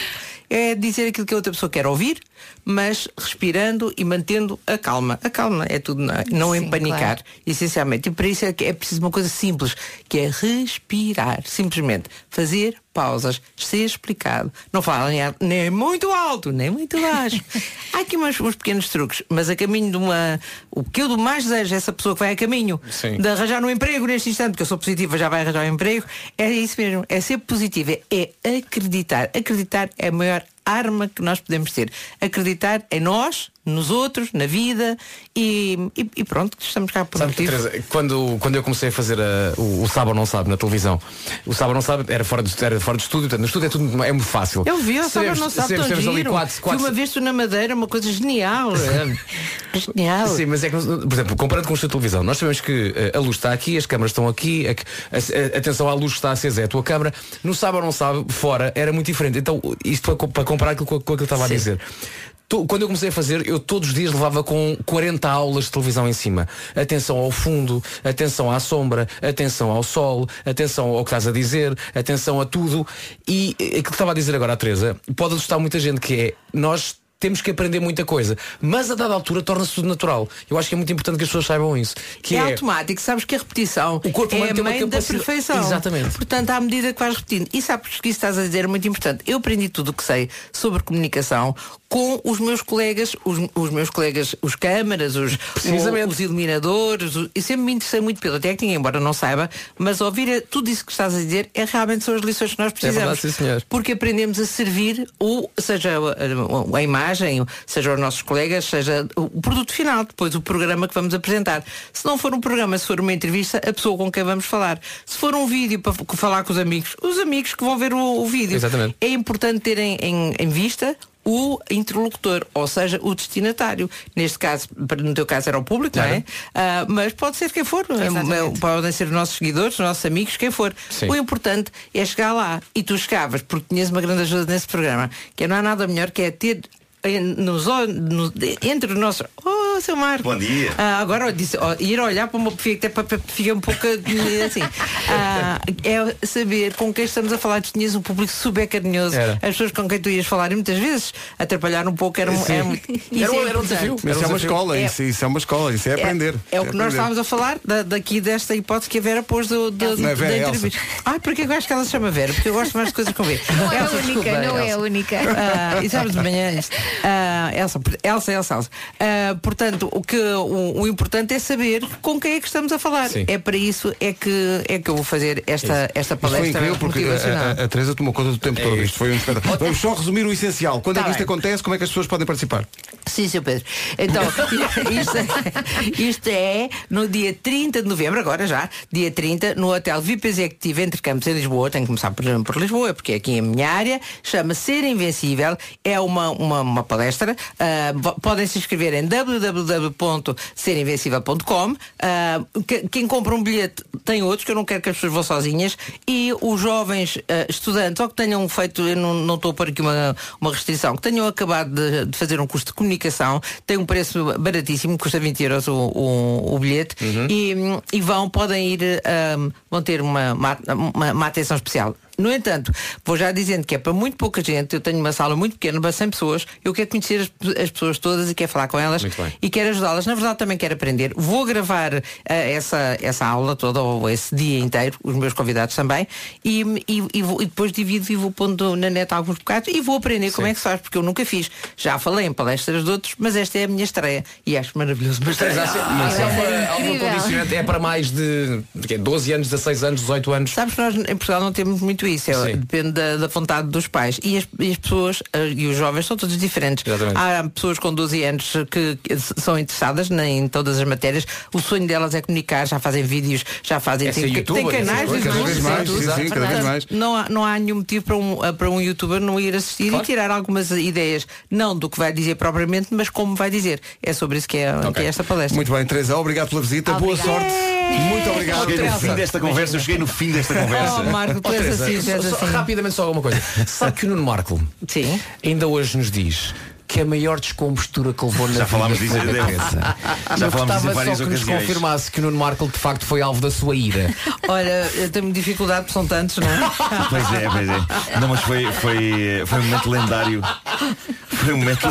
É dizer aquilo que a outra pessoa quer ouvir, mas respirando e mantendo a calma. A calma é tudo, não, é? não Sim, empanicar, claro. essencialmente. E para isso é, é preciso uma coisa simples, que é respirar. Simplesmente fazer pausas, ser explicado. Não falem nem muito alto, nem muito baixo. [laughs] Há aqui uns, uns pequenos truques, mas a caminho de uma. O que eu mais desejo é essa pessoa que vai a caminho Sim. de arranjar um emprego neste instante, porque eu sou positiva, já vai arranjar um emprego. É isso mesmo, é ser positiva, é acreditar. Acreditar é a maior arma que nós podemos ter. Acreditar em nós, nos outros, na vida e, e- e pronto, estamos cá por Sabe, motivo. Teresa, quando, quando eu comecei a fazer a- o, o Sábado Não Sabe na televisão, o Sábado Não Sabe era fora de, era fora de estúdio, portanto, no estúdio é tudo é muito fácil. Eu vi, eu sábado não sabe tão temos ali giro. quatro- quatro- uma vez tu na Madeira, uma coisa genial. [laughs] é. genial. Sim, mas é que, por exemplo, comparando com o estúdio de televisão, nós sabemos que eh, a luz está aqui, as câmaras estão aqui, a, a- a- atenção à luz que está acesa é a tua câmara. No sábado não sabe, fora, era muito diferente. Então, isto para, para comparar aquilo com, com aquilo que eu estava a Sim. dizer. To- Quando eu comecei a fazer, eu todos os dias levava com 40 aulas de televisão em cima. Atenção ao fundo, atenção à sombra, atenção ao sol, atenção ao que estás a dizer, atenção a tudo. E aquilo que estava a dizer agora a Teresa, pode assustar muita gente que é, nós temos que aprender muita coisa, mas a dada altura torna-se tudo natural. Eu acho que é muito importante que as pessoas saibam isso. Que é, é, automático, sabes que a repetição O corpo é a tem uma mãe da perfeição. Exatamente. Portanto, à medida que vais repetindo. E sabes que isso estás a dizer é muito importante. Eu aprendi tudo o que sei sobre comunicação com os meus colegas, os, os meus colegas, os câmaras, os, os iluminadores, os, e sempre me interessei muito pela técnica, embora não saiba, mas ouvir eh, tudo isso que estás a dizer é realmente são as lições que nós precisamos. verdade, sim, senhor. Porque aprendemos a servir o, seja a, a- a imagem, seja os nossos colegas, seja o produto final, depois o programa que vamos apresentar. Se não for um programa, se for uma entrevista, a pessoa com quem vamos falar. Se for um vídeo para falar com os amigos, os amigos que vão ver o, o vídeo. Exatamente. É importante terem em, em vista o interlocutor, ou seja, o destinatário. Neste caso, no teu caso era o público, não é? Ah, mas pode ser quem for. Exatamente. Podem ser os nossos seguidores, os nossos amigos, quem for. Sim. O importante é chegar lá. E tu chegavas, porque tinhas uma grande ajuda nesse programa, que não há nada melhor que é ter eh, nos, ol- no- entre os nossos. Oh, Seu Marco. Bom dia. Ah, agora eu disse, ó, ir olhar para uma fica um pouco assim. [laughs] Ah, é saber com quem estamos a falar. Tu tinhas um público super carinhoso. Era. As pessoas com quem tu ias falar e muitas vezes atrapalhar um pouco era, um- era muito. Era Isso um- é era um importante. desafio. Mas isso é uma escola, isso, isso é uma escola, isso é aprender. É, é o que nós aprender. estávamos a falar da- daqui desta hipótese que a Vera pôs do, do, é da Vera, é Elsa. entrevista. Ah, porque eu acho que ela se chama Vera, porque eu gosto mais de coisas com V. Não é a Elsa, única, desculpa, não é a Elsa. única. Ah, e sabes de manhã isto. Ah, Elsa, Elsa, Elsa, Elsa. Ah, portanto, o, que, o, o importante é saber com quem é que estamos a falar. Sim. É para isso é que, é que eu vou fazer esta, esta Isto foi palestra incrível porque motivacional. a, a, a Teresa tomou conta do tempo todo. Isto foi um espetáculo. Vamos só resumir o essencial. Quando é Tá que isto bem. acontece? Como é que as pessoas podem participar? Sim, Sr. Pedro. Então, [laughs] isto, é- isto é no dia 30 de novembro, agora já, dia 30, no Hotel VIP Executivo entre Campos em Lisboa. Tenho que começar por, por Lisboa, porque é aqui a minha área. Chama Ser Invencível. É uma, uma, uma palestra. Vo- podem se inscrever em www.serinvencível.com. Ah, que- quem compra um bilhete tem outros, que eu não quero que as pessoas vão sozinhas. E os jovens ah, estudantes, ou que tenham feito, eu não, estou a pôr aqui uma, uma restrição, que tenham acabado de, de fazer um curso de comunicação, tem um preço baratíssimo, custa 20 euros o, o, o bilhete, e, e vão, podem ir, ah, vão ter uma, uma- uma atenção especial. No entanto, vou já dizendo que é para muito pouca gente, eu tenho uma sala muito pequena, para 100 pessoas, eu quero conhecer as, as pessoas todas e quero falar com elas e quero ajudá-las. Na verdade, também quero aprender. Vou gravar eh, essa, essa aula toda, ou esse dia inteiro, os meus convidados também, e, e, e vou- e depois divido e vou pondo na net alguns bocados e vou aprender como é que se faz, porque eu nunca fiz. Já falei em palestras de outros, mas esta é a minha estreia e acho maravilhoso. Mas Mas há sempre- mas uma- há uma é para mais de, de quê? 12 anos, 16 anos, 18 anos. Sabes que nós em Portugal não temos muito isso, é- depende da, da vontade dos pais. E as, e as pessoas eh, e os jovens são todos diferentes. Exatamente. Há pessoas com 12 anos que, são interessadas na- em todas as matérias. O sonho delas é comunicar, já fazem vídeos, já fazem. É tem, youtuber, tem é ser canais coisa, de cada vez YouTube, mais, sim, sim, cada vez mais. Não há, não há nenhum motivo para um, eh, para um youtuber não ir assistir Claro. e tirar algumas ideias, não do que vai dizer propriamente, mas como vai dizer. É sobre isso que é, que é esta palestra. Muito bem, Teresa, obrigado pela visita. Boa Obrigada. sorte. Muito obrigado. Cheguei no fim desta conversa, eu cheguei no fim desta conversa. Oh, Marco, tu Oh, és Teresa, assim, só- assim. rapidamente só alguma coisa. [laughs] Sabe que o Nuno Marco Sim. ainda hoje nos diz que a maior descompostura que levou [laughs] na Já vida falámos disso, na cabeça. [laughs] Já falámos disso em várias só que nos ocasiões. confirmasse que o Nuno Marco de facto foi alvo da sua ira. [laughs] Olha, eu tenho dificuldade porque são tantos, não é? Pois é, pois é. Não, mas foi, foi, foi um momento lendário. Foi um momento,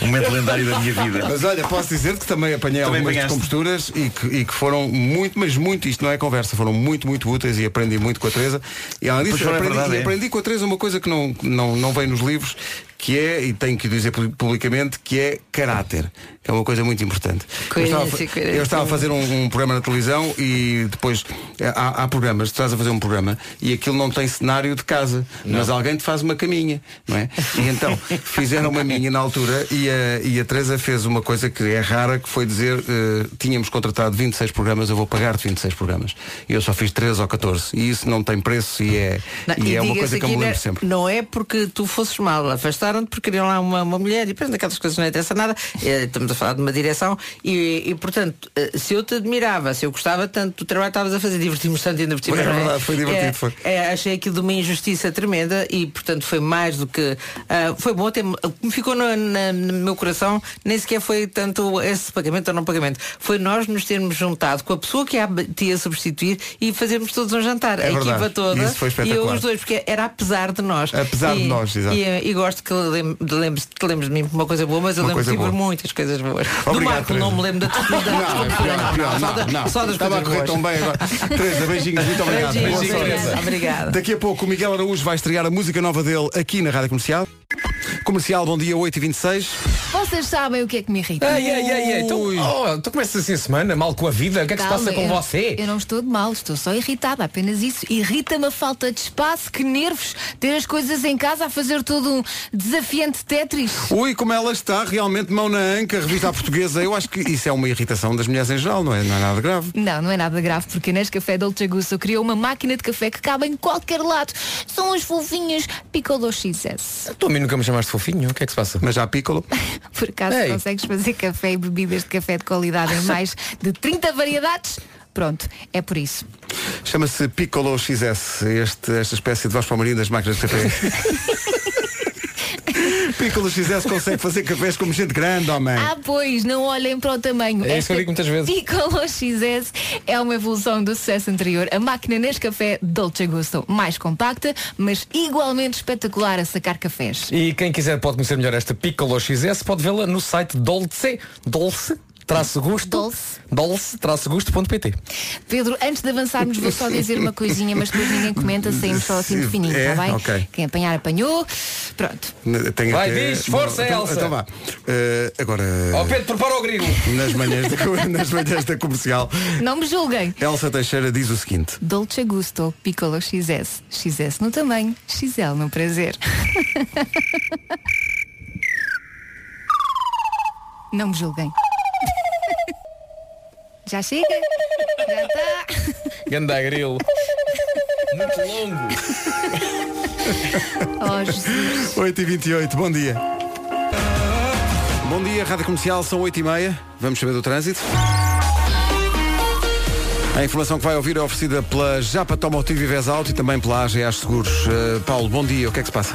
um momento lendário da minha vida. Mas olha, posso dizer que também apanhei Também algumas apanhaste. descomposturas e que, e que foram muito, mas muito, isto não é conversa, foram muito, muito úteis e aprendi muito com a Teresa. E além disso, Pois foi, é aprendi, verdade, e é. aprendi com a Teresa uma coisa que não, não, não vem nos livros, que é, e tenho que dizer pu- publicamente, que é caráter. Que é uma coisa muito importante. Eu estava, Coerência, coerência. eu estava a fazer um, um programa na televisão e depois eh, há, há programas, tu estás a fazer um programa e aquilo não tem cenário de casa, mas alguém te faz uma caminha, não é? E então [laughs] fizeram uma minha na altura e a, e a Teresa fez uma coisa que é rara, que foi dizer eh, tínhamos contratado 26 programas, eu vou pagar-te 26 programas. E eu só fiz 13 ou 14. E isso não tem preço e é, Não, e é uma coisa que eu me lembro né, sempre. Não é porque tu fosses mal, afastaram-te porque queriam lá uma, uma mulher e depois daquelas coisas não interessa nada. Eh, Estamos a falar de uma direção e, e, portanto, eh, se eu te admirava, se eu gostava tanto do trabalho que estavas a fazer, divertimos tanto ainda por cima. Foi, é verdade, foi divertido, É, foi. é, achei aquilo de uma injustiça tremenda e, portanto, foi mais do que. ah, foi bom até. Me ficou no, na- no meu coração nem sequer foi tanto esse pagamento ou não pagamento. Foi nós nos termos juntado com a pessoa que a ia substituir e fazermos todos um jantar. É a verdade. equipa toda. Isso foi e eu os dois, porque era apesar de nós. Apesar de E- nós, exato. E, e gosto que lem- de lembres, te lembres de mim por uma coisa boa, mas eu Uma lembro coisa sempre boa. muitas coisas boas. do Obrigado, Marco não me lembro da da- da- Não, não, só das Estava a correr tão bem agora. Teresa, beijinhos, muito obrigado. Beijinhos. Obrigada. Daqui a pouco o Miguel Araújo vai estrear a música nova dele aqui na Rádio Comercial. Comercial, bom dia, 8h26. Vocês sabem o que é que me irrita? Ei, ei, ei, ei. Então, oh, então começa assim a semana, mal com a vida. O que é que se Calma, passa com eu- você? Eu não estou de mal, estou só irritada, apenas isso. Irrita-me a falta de espaço, que nervos, ter as coisas em casa a fazer todo um desafiante Tetris. Ui, como ela está, realmente mão na anca, revista à portuguesa. Eu acho que isso é uma irritação das mulheres em geral, não é, não é nada grave. Não, não é nada grave, porque a Nescafé Dolce Gusto criou uma máquina de café que cabe em qualquer lado. São as fofinhas Piccolo XS. Tu a mim nunca me chamaste fofinho. O que é que se passa? Mas já piccolo. [laughs] Por acaso Ei. consegues fazer café e bebidas de café de qualidade em [laughs] mais de 30 variedades? Pronto, é por isso. Chama-se Piccolo XS, este, esta espécie de voz palmarinho das máquinas de café. [laughs] Piccolo XS consegue fazer cafés como gente grande, homem. Ah, pois, não olhem para o tamanho. É isso que eu digo muitas vezes. Piccolo XS é uma evolução do sucesso anterior. A máquina Nescafé Dolce Gusto, mais compacta, mas igualmente espetacular a sacar cafés. E quem quiser pode conhecer melhor esta Piccolo XS, pode vê-la no site Dolce, Dolce, traço gusto, Dolce. Dolce, traço gusto.pt. Pedro, antes de avançarmos, vou só dizer uma coisinha, mas depois ninguém comenta, saímos só assim de fininho, É? está bem? Ok. Quem apanhar, apanhou. Pronto. Tenho Vai, até- diz, força, então, Elsa. Então vá. Eh, agora, Ó Pedro, prepara o grilo. nas manhãs, da, nas manhãs da comercial, Não me julguem. Elsa Teixeira diz o seguinte. Dolce Gusto, Piccolo XS. XS no tamanho, XL no prazer. [laughs] Não me julguem. Já chega? Já está? [laughs] Ganda grilo. Muito longo. [laughs] Oh, Jesus. 8h28, bom dia. Bom dia, Rádio Comercial, são 8h30. Vamos saber do trânsito. A informação que vai ouvir é oferecida pela Japa Automotivo e Vez Auto e também pela AGA Seguros. Eh, Paulo, bom dia, o que é que se passa?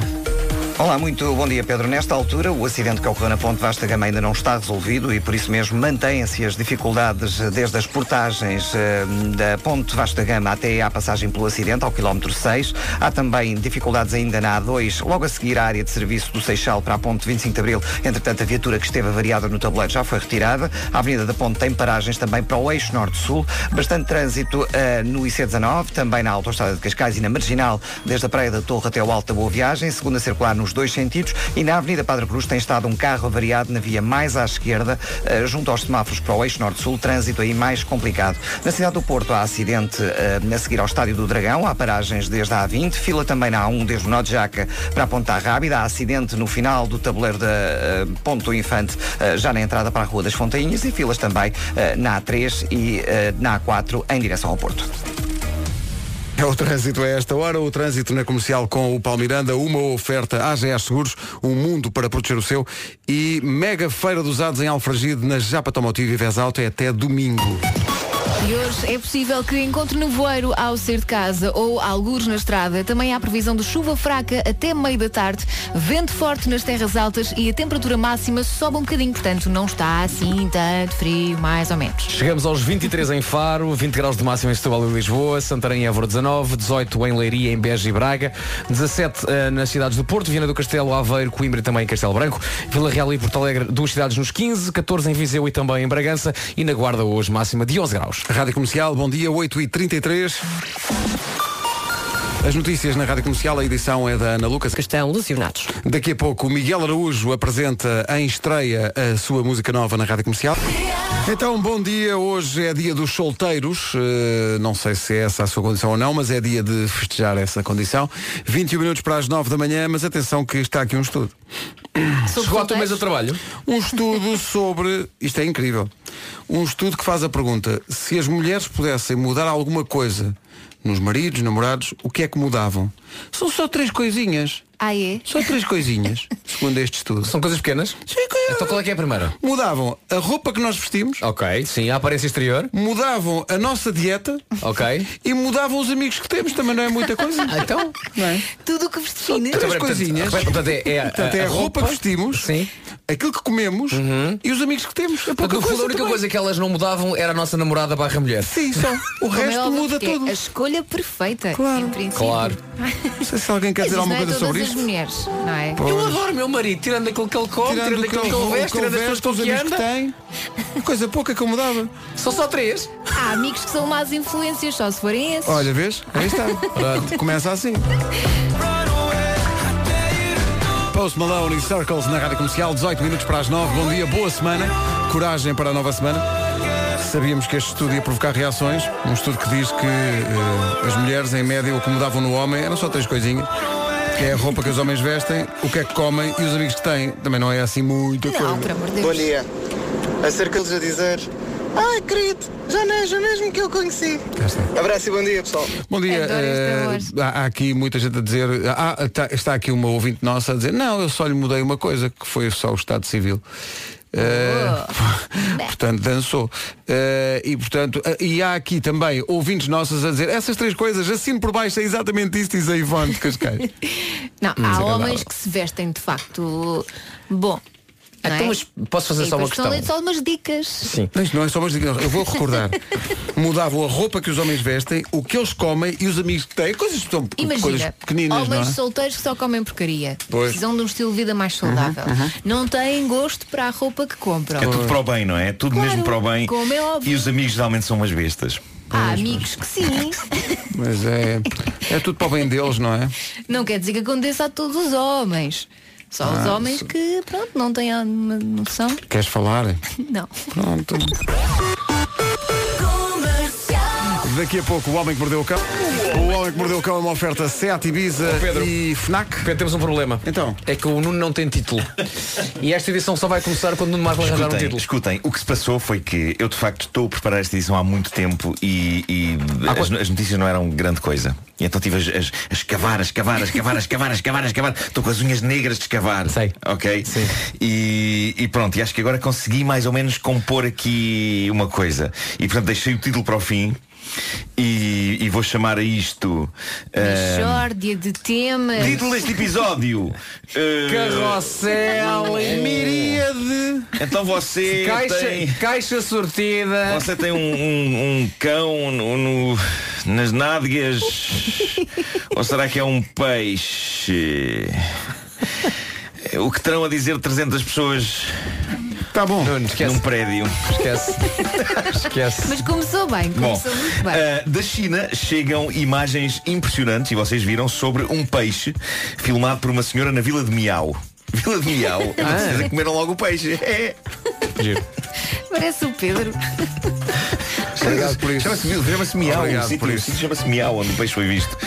Olá, muito bom dia, Pedro. Nesta altura, o acidente que ocorreu na Ponte Vasta Gama ainda não está resolvido e por isso mesmo mantêm-se as dificuldades eh, desde as portagens eh, da Ponte Vasta Gama até à passagem pelo acidente, ao quilómetro 6. Há também dificuldades ainda na A2, logo a seguir à área de serviço do Seixal para a Ponte 25 de Abril. Entretanto, a viatura que esteve avariada no tabuleiro já foi retirada. A Avenida da Ponte tem paragens também para o eixo norte-sul. Bastante trânsito eh, no IC19, também na Autostrada de Cascais e na Marginal, desde a Praia da Torre até o Alto da Boa Viagem, segunda circular nos dois sentidos. E na Avenida Padre Cruz tem estado um carro avariado na via mais à esquerda, eh, junto aos semáforos para o eixo norte-sul, trânsito aí mais complicado. Na cidade do Porto há acidente eh, a seguir ao Estádio do Dragão, há paragens desde a A20, fila também na A1 desde o Nó de Jaca para a Ponta Rábida, há acidente no final do tabuleiro da eh, Ponte do Infante, já na entrada para a Rua das Fontainhas e filas também na A3 e na A4 em direção ao Porto. É o trânsito a esta hora, o trânsito na comercial com o Palmiranda, uma oferta AGA Seguros, um mundo para proteger o seu e mega feira dos usados em Alfragide na Japa Automotivo e Vez Auto é até domingo. E hoje é possível que encontre nevoeiro ao sair de casa ou algures na estrada. Também há previsão de chuva fraca até meio da tarde, vento forte nas terras altas e a temperatura máxima sobe um bocadinho, portanto não está assim tanto frio, mais ou menos. Chegamos aos 23 em Faro, 20 graus de máxima em Setúbal e Lisboa, Santarém e Évora 19, 18 em Leiria, em Beja e Braga, 17 eh, nas cidades do Porto, Viana do Castelo, Aveiro, Coimbra e também Castelo Branco, Vila Real e Porto Alegre, duas cidades nos 15, 14 em Viseu e também em Bragança e na Guarda hoje máxima de 11 graus. Rádio Comercial, bom dia, 8h33. As notícias na Rádio Comercial, a edição é da Ana Lucas. Que estão lesionados. Daqui a pouco Miguel Araújo apresenta em estreia a sua música nova na Rádio Comercial. Então, bom dia. Hoje é dia dos solteiros. Uh, não sei se é essa a sua condição ou não, mas é dia de festejar essa condição. 21 minutos para as 9 da manhã, mas atenção que está aqui um estudo. Chegou à tua mesa de trabalho? Um estudo sobre. Isto é incrível. Um estudo que faz a pergunta: se as mulheres pudessem mudar alguma coisa nos maridos, namorados, o que é que mudavam? São só três coisinhas. Ah, é? Só três coisinhas, [laughs] segundo este estudo. São coisas pequenas? Sim, que- Então qual é que é a primeira? Mudavam a roupa que nós vestimos, Ok, sim, a aparência exterior. mudavam a nossa dieta Ok. e mudavam os amigos que temos. Também não é muita coisa. [laughs] Então? Não é? Tudo o que define. Três Portanto, coisinhas. Portanto, é, é, Portanto, é a roupa que vestimos, Sim. aquilo que comemos e os amigos que temos. É pouca coisa a única também. coisa que elas não mudavam era a nossa namorada barra mulher. Sim, só. O é resto muda é tudo. A escolha perfeita, Claro. em princípio. Claro. Não sei se alguém quer dizer isso alguma é coisa sobre as isto. mulheres, não é? Eu adoro meu marido, tirando aquilo que ele come, tirando, Tirando aquilo que ele veste, tirando as pessoas com que amigos que anda. tem. Coisa pouca que eu mudava. São só três. Há amigos que são más influências, só se forem esses. Olha, vês? Aí está. Pronto, Começa assim. Post Malone e Circles na Rádio Comercial, 18 minutos para as 9. Bom dia, boa semana. Coragem para a nova semana. Sabíamos que este estudo ia provocar reações. Um estudo que diz que eh, as mulheres, em média, o que mudavam no homem eram só três coisinhas. Que é a roupa que os homens vestem, o que é que comem e os amigos que têm. Também não é assim muita coisa. Não, por amor de Deus. Bom dia. Acerca deles a dizer Ai, querido, já não és o mesmo que eu conheci. Está. Abraço e bom dia, pessoal. Bom dia. Eh, há, há aqui muita gente a dizer. Ah, tá- está aqui uma ouvinte nossa a dizer, não, eu só lhe mudei uma coisa, que foi só o Estado Civil. Eh, [laughs] portanto, dançou. Eh, e portanto, eh, e há aqui também ouvintes nossos a dizer essas três coisas, assino por baixo, é exatamente isto, diz a Ivone de Cascais. [laughs] Não, há desagradável. homens que se vestem de facto bom. Não Então, é? mas posso fazer E só uma estão questão? ali só umas dicas. Sim. Mas não é só mais dizer, eu vou recordar. [laughs] Mudavam a roupa que os homens vestem, o que eles comem e os amigos que têm. Coisas que são coisas pequeninas, não homens é? solteiros que só comem porcaria. Pois. Precisam de um estilo de vida mais saudável. Não têm gosto para a roupa que compram. É tudo para o bem, não é? Tudo Claro, mesmo para o bem. como é óbvio. E os amigos geralmente são umas bestas. Há amigos que sim. Mas é, é tudo para o bem deles, não é? não quer dizer que aconteça a todos os homens. Só os Ah, homens que, pronto, não têm a noção. Queres falar? [laughs] Não. Pronto. Daqui a pouco o Homem que Mordeu o Cão. O Homem que Mordeu o Cão é uma oferta Seat Ibiza Oh, Pedro. e FNAC. Pedro, temos um problema. Então. É que o Nuno não tem título. [laughs] E esta edição só vai começar quando o Nuno Marco arranjar um título. escutem, o que se passou foi que eu de facto estou a preparar esta edição há muito tempo e, e as, as notícias não eram grande coisa. E então tive a, a- a escavar, a escavar, a escavar, a escavar, a escavar, a escavar. Estou com as unhas negras de escavar. Sei. Ok? Sim. E, e pronto, e acho que agora consegui mais ou menos compor aqui uma coisa. E portanto deixei o título para o fim. E, e vou chamar a isto eh, Mixórdia de temas. Título deste episódio [laughs] eh, Carrossel e [laughs] Miríade. Então você Caixa, tem caixa sortida. Você tem um, um- um cão no, no- nas nádegas? [laughs] Ou será que é um peixe? O que terão a dizer 300 pessoas Tá bom. Nuno, esquece. num prédio? Esquece. [laughs] Esquece. Mas começou bem, Bom, começou muito bem. ah, da China chegam imagens impressionantes, e vocês viram, sobre um peixe filmado por uma senhora na Vila de Miau. Vila de Miau. [laughs] Vocês comeram logo o peixe. É. Giro. Parece o Pedro. Obrigado por isso. Chama-se chama Miau. Obrigado o sítio- por o isso. sítio chama-se Miau, onde o peixe foi visto.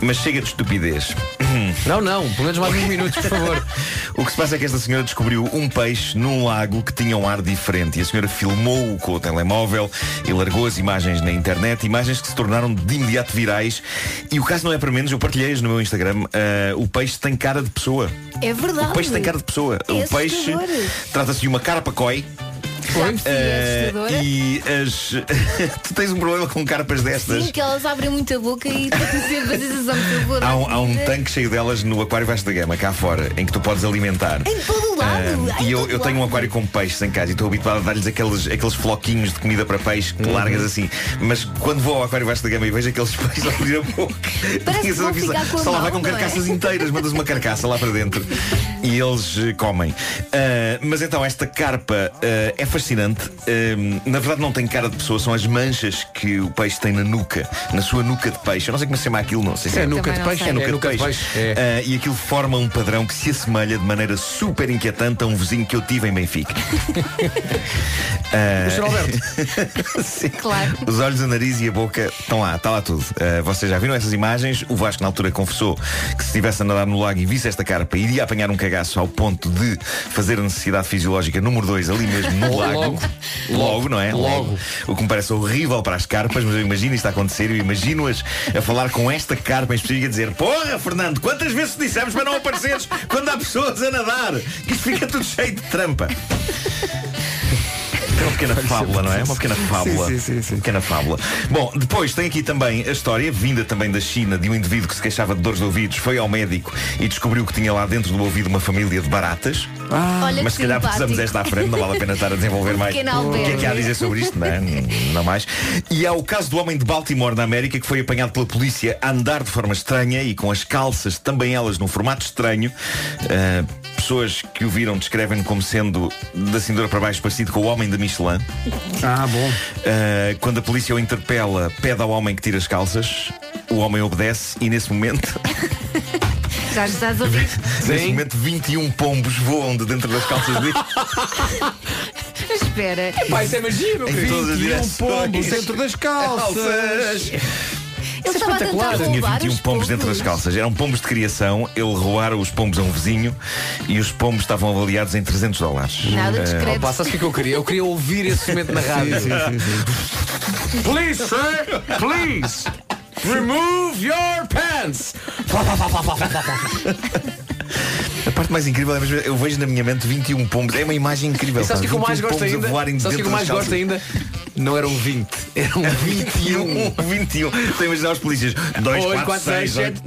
Mas chega de estupidez. [laughs] Não, não, pelo menos mais uns minutos, por favor. [laughs] O que se passa é que esta senhora descobriu um peixe num lago que tinha um ar diferente e a senhora filmou-o com o telemóvel e largou as imagens na internet, imagens que se tornaram de imediato virais. E o caso não é para menos, eu partilhei-as no meu Instagram. ah, o peixe tem cara de pessoa. É verdade. O peixe tem cara de pessoa. É o peixe trata-se de uma carpacói. Já é assustadora. e as. [laughs] tu tens um problema com carpas destas. Sim, que elas abrem muito a boca e sempre a dar Há um, há um tanque cheio delas no aquário Vasco da Gama, cá fora, em que tu podes alimentar. Em todo o lado. Em e eu, todo eu tenho um aquário com peixes em casa e estou habituado a dar-lhes aqueles, aqueles floquinhos de comida para peixe que largas assim. Mas quando vou ao aquário Vasco da Gama e vejo aqueles [laughs] peixes abrir a boca, Parece que vão ficar com só lá vai com é? carcaças inteiras, mandas uma carcaça lá para dentro [laughs] e eles eh, comem. Ah, mas então esta carpa é fascinante. Ah, na verdade não tem cara de pessoa, são as manchas que o peixe tem na nuca, na sua nuca de peixe. Eu não sei como se chama aquilo, não sei se É é nuca de peixe. é nuca, É de nuca de peixe. peixe, é. Ah, e aquilo forma um padrão que se assemelha de maneira super inquietante a um vizinho que eu tive em Benfica. [laughs] Ah, O Sr. Alberto. [laughs] sim. Claro. Os olhos, o nariz e a boca estão lá, está lá tudo. Ah, vocês já viram essas imagens? O Vasco na altura confessou que se estivesse a nadar no lago e visse esta carpa, iria apanhar um cagaço ao ponto de fazer a necessidade fisiológica número 2 ali mesmo no [laughs] lago. Logo. Logo, não é? Logo. O que me parece horrível para as carpas, mas eu imagino isto a acontecer, eu imagino-as a falar com esta carpa em específico e a dizer Porra, Fernando, quantas vezes te dissemos para não apareceres quando há pessoas a nadar? Que isto fica tudo cheio de trampa. É uma pequena fábula, não é? Uma pequena fábula. Sim, sim, sim, sim. Uma pequena fábula. Bom, depois tem aqui também a história, vinda também da China, de um indivíduo que se queixava de dores de ouvidos, foi ao médico e descobriu que tinha lá dentro do ouvido uma família de baratas. Olha Mas que se calhar precisamos esta à frente, não vale a pena estar a desenvolver mais. pequeno O que é que há a dizer sobre isto? Não, é? não mais. E há o caso do homem de Baltimore, na América, que foi apanhado pela polícia a andar de forma estranha e com as calças, também elas, num formato estranho. Ah, pessoas que o viram descrevem-no como sendo da cintura para baixo parecido com o homem da Michelin. Ah, bom. Uh, quando a polícia o interpela, pede ao homem que tire as calças. O homem obedece e nesse momento, [laughs] Já estás a ouvir. [laughs] nesse momento 21 pombos voam de dentro das calças dele. [laughs] Espera. Pá, isso é magia, meu as 21 direções. pombos dentro das calças. Ele estava a tentar Tinha roubar 21 os pombos dentro das calças. Eram pombos de criação. Ele roubara os pombos a um vizinho e os pombos estavam avaliados em 300 dólares. Nada Uh, discreto. Pá, sabes o que é que eu queria? Eu queria ouvir esse momento na [laughs] rádio. Please, sir, please. Remove your pants. A parte mais incrível é mesmo, eu vejo na minha mente 21 pombos. É uma imagem incrível. E sabes o que é que eu pá, mais 21 gosto pombos a ainda? voarem Sabes o que é eu mais gosto ainda? Não eram 20, eram 21. 21. 21. Estou a imaginar os polícias. 2, 8, 4, 6, 7.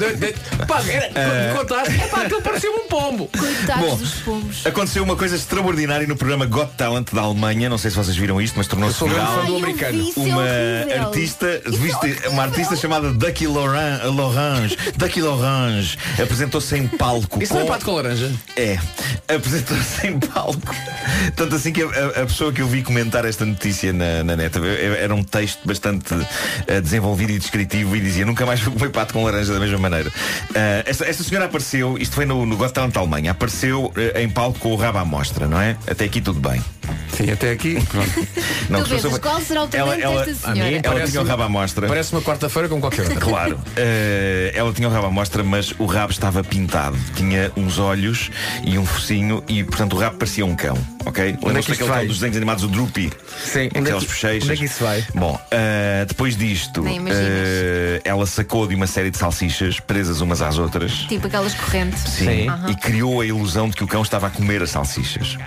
Pá, era, Ah. contaste. Pá, aquilo parecia um pombo. Coitados Bom, dos pombos. Aconteceu uma coisa extraordinária no programa Got Talent da Alemanha. Não sei se vocês viram isto, mas tornou-se viral. do americano. é Uma artista, é viste, uma artista chamada Ducky Loran, Lorange, Ducky Lorange, apresentou-se em palco. Isso não é com- pato com laranja? É, apresentou-se em palco. Tanto assim que a, a- a pessoa que eu vi comentar esta notícia na, na net era um texto bastante eh, desenvolvido e descritivo e dizia nunca mais foi pato com laranja da mesma maneira. Eh, esta, esta senhora apareceu, isto foi no, no Got Talent da Alemanha, apareceu eh, em palco com o rabo à mostra, não é? Até aqui tudo bem. Sim, até aqui. [laughs] Não, Tu que pensas, foi- qual será o talento ela, desta ela, senhora? ela Parece- tinha o rabo à mostra. Parece uma quarta-feira como qualquer outra. Claro, [laughs] eh, ela tinha o rabo à mostra, mas o rabo estava pintado. Tinha uns olhos e um focinho e, portanto, o rabo parecia um cão, ok? é que Lembra-se isto daquele vai? cão dos desenhos animados, o Droopy? Sim, onde é Aquelas que- bochechas. onde é que isso vai? Bom, eh, depois disto, Nem eh, ela sacou de uma série de salsichas presas umas às outras. Tipo aquelas correntes. Sim, Sim. e criou a ilusão de que o cão estava a comer as salsichas.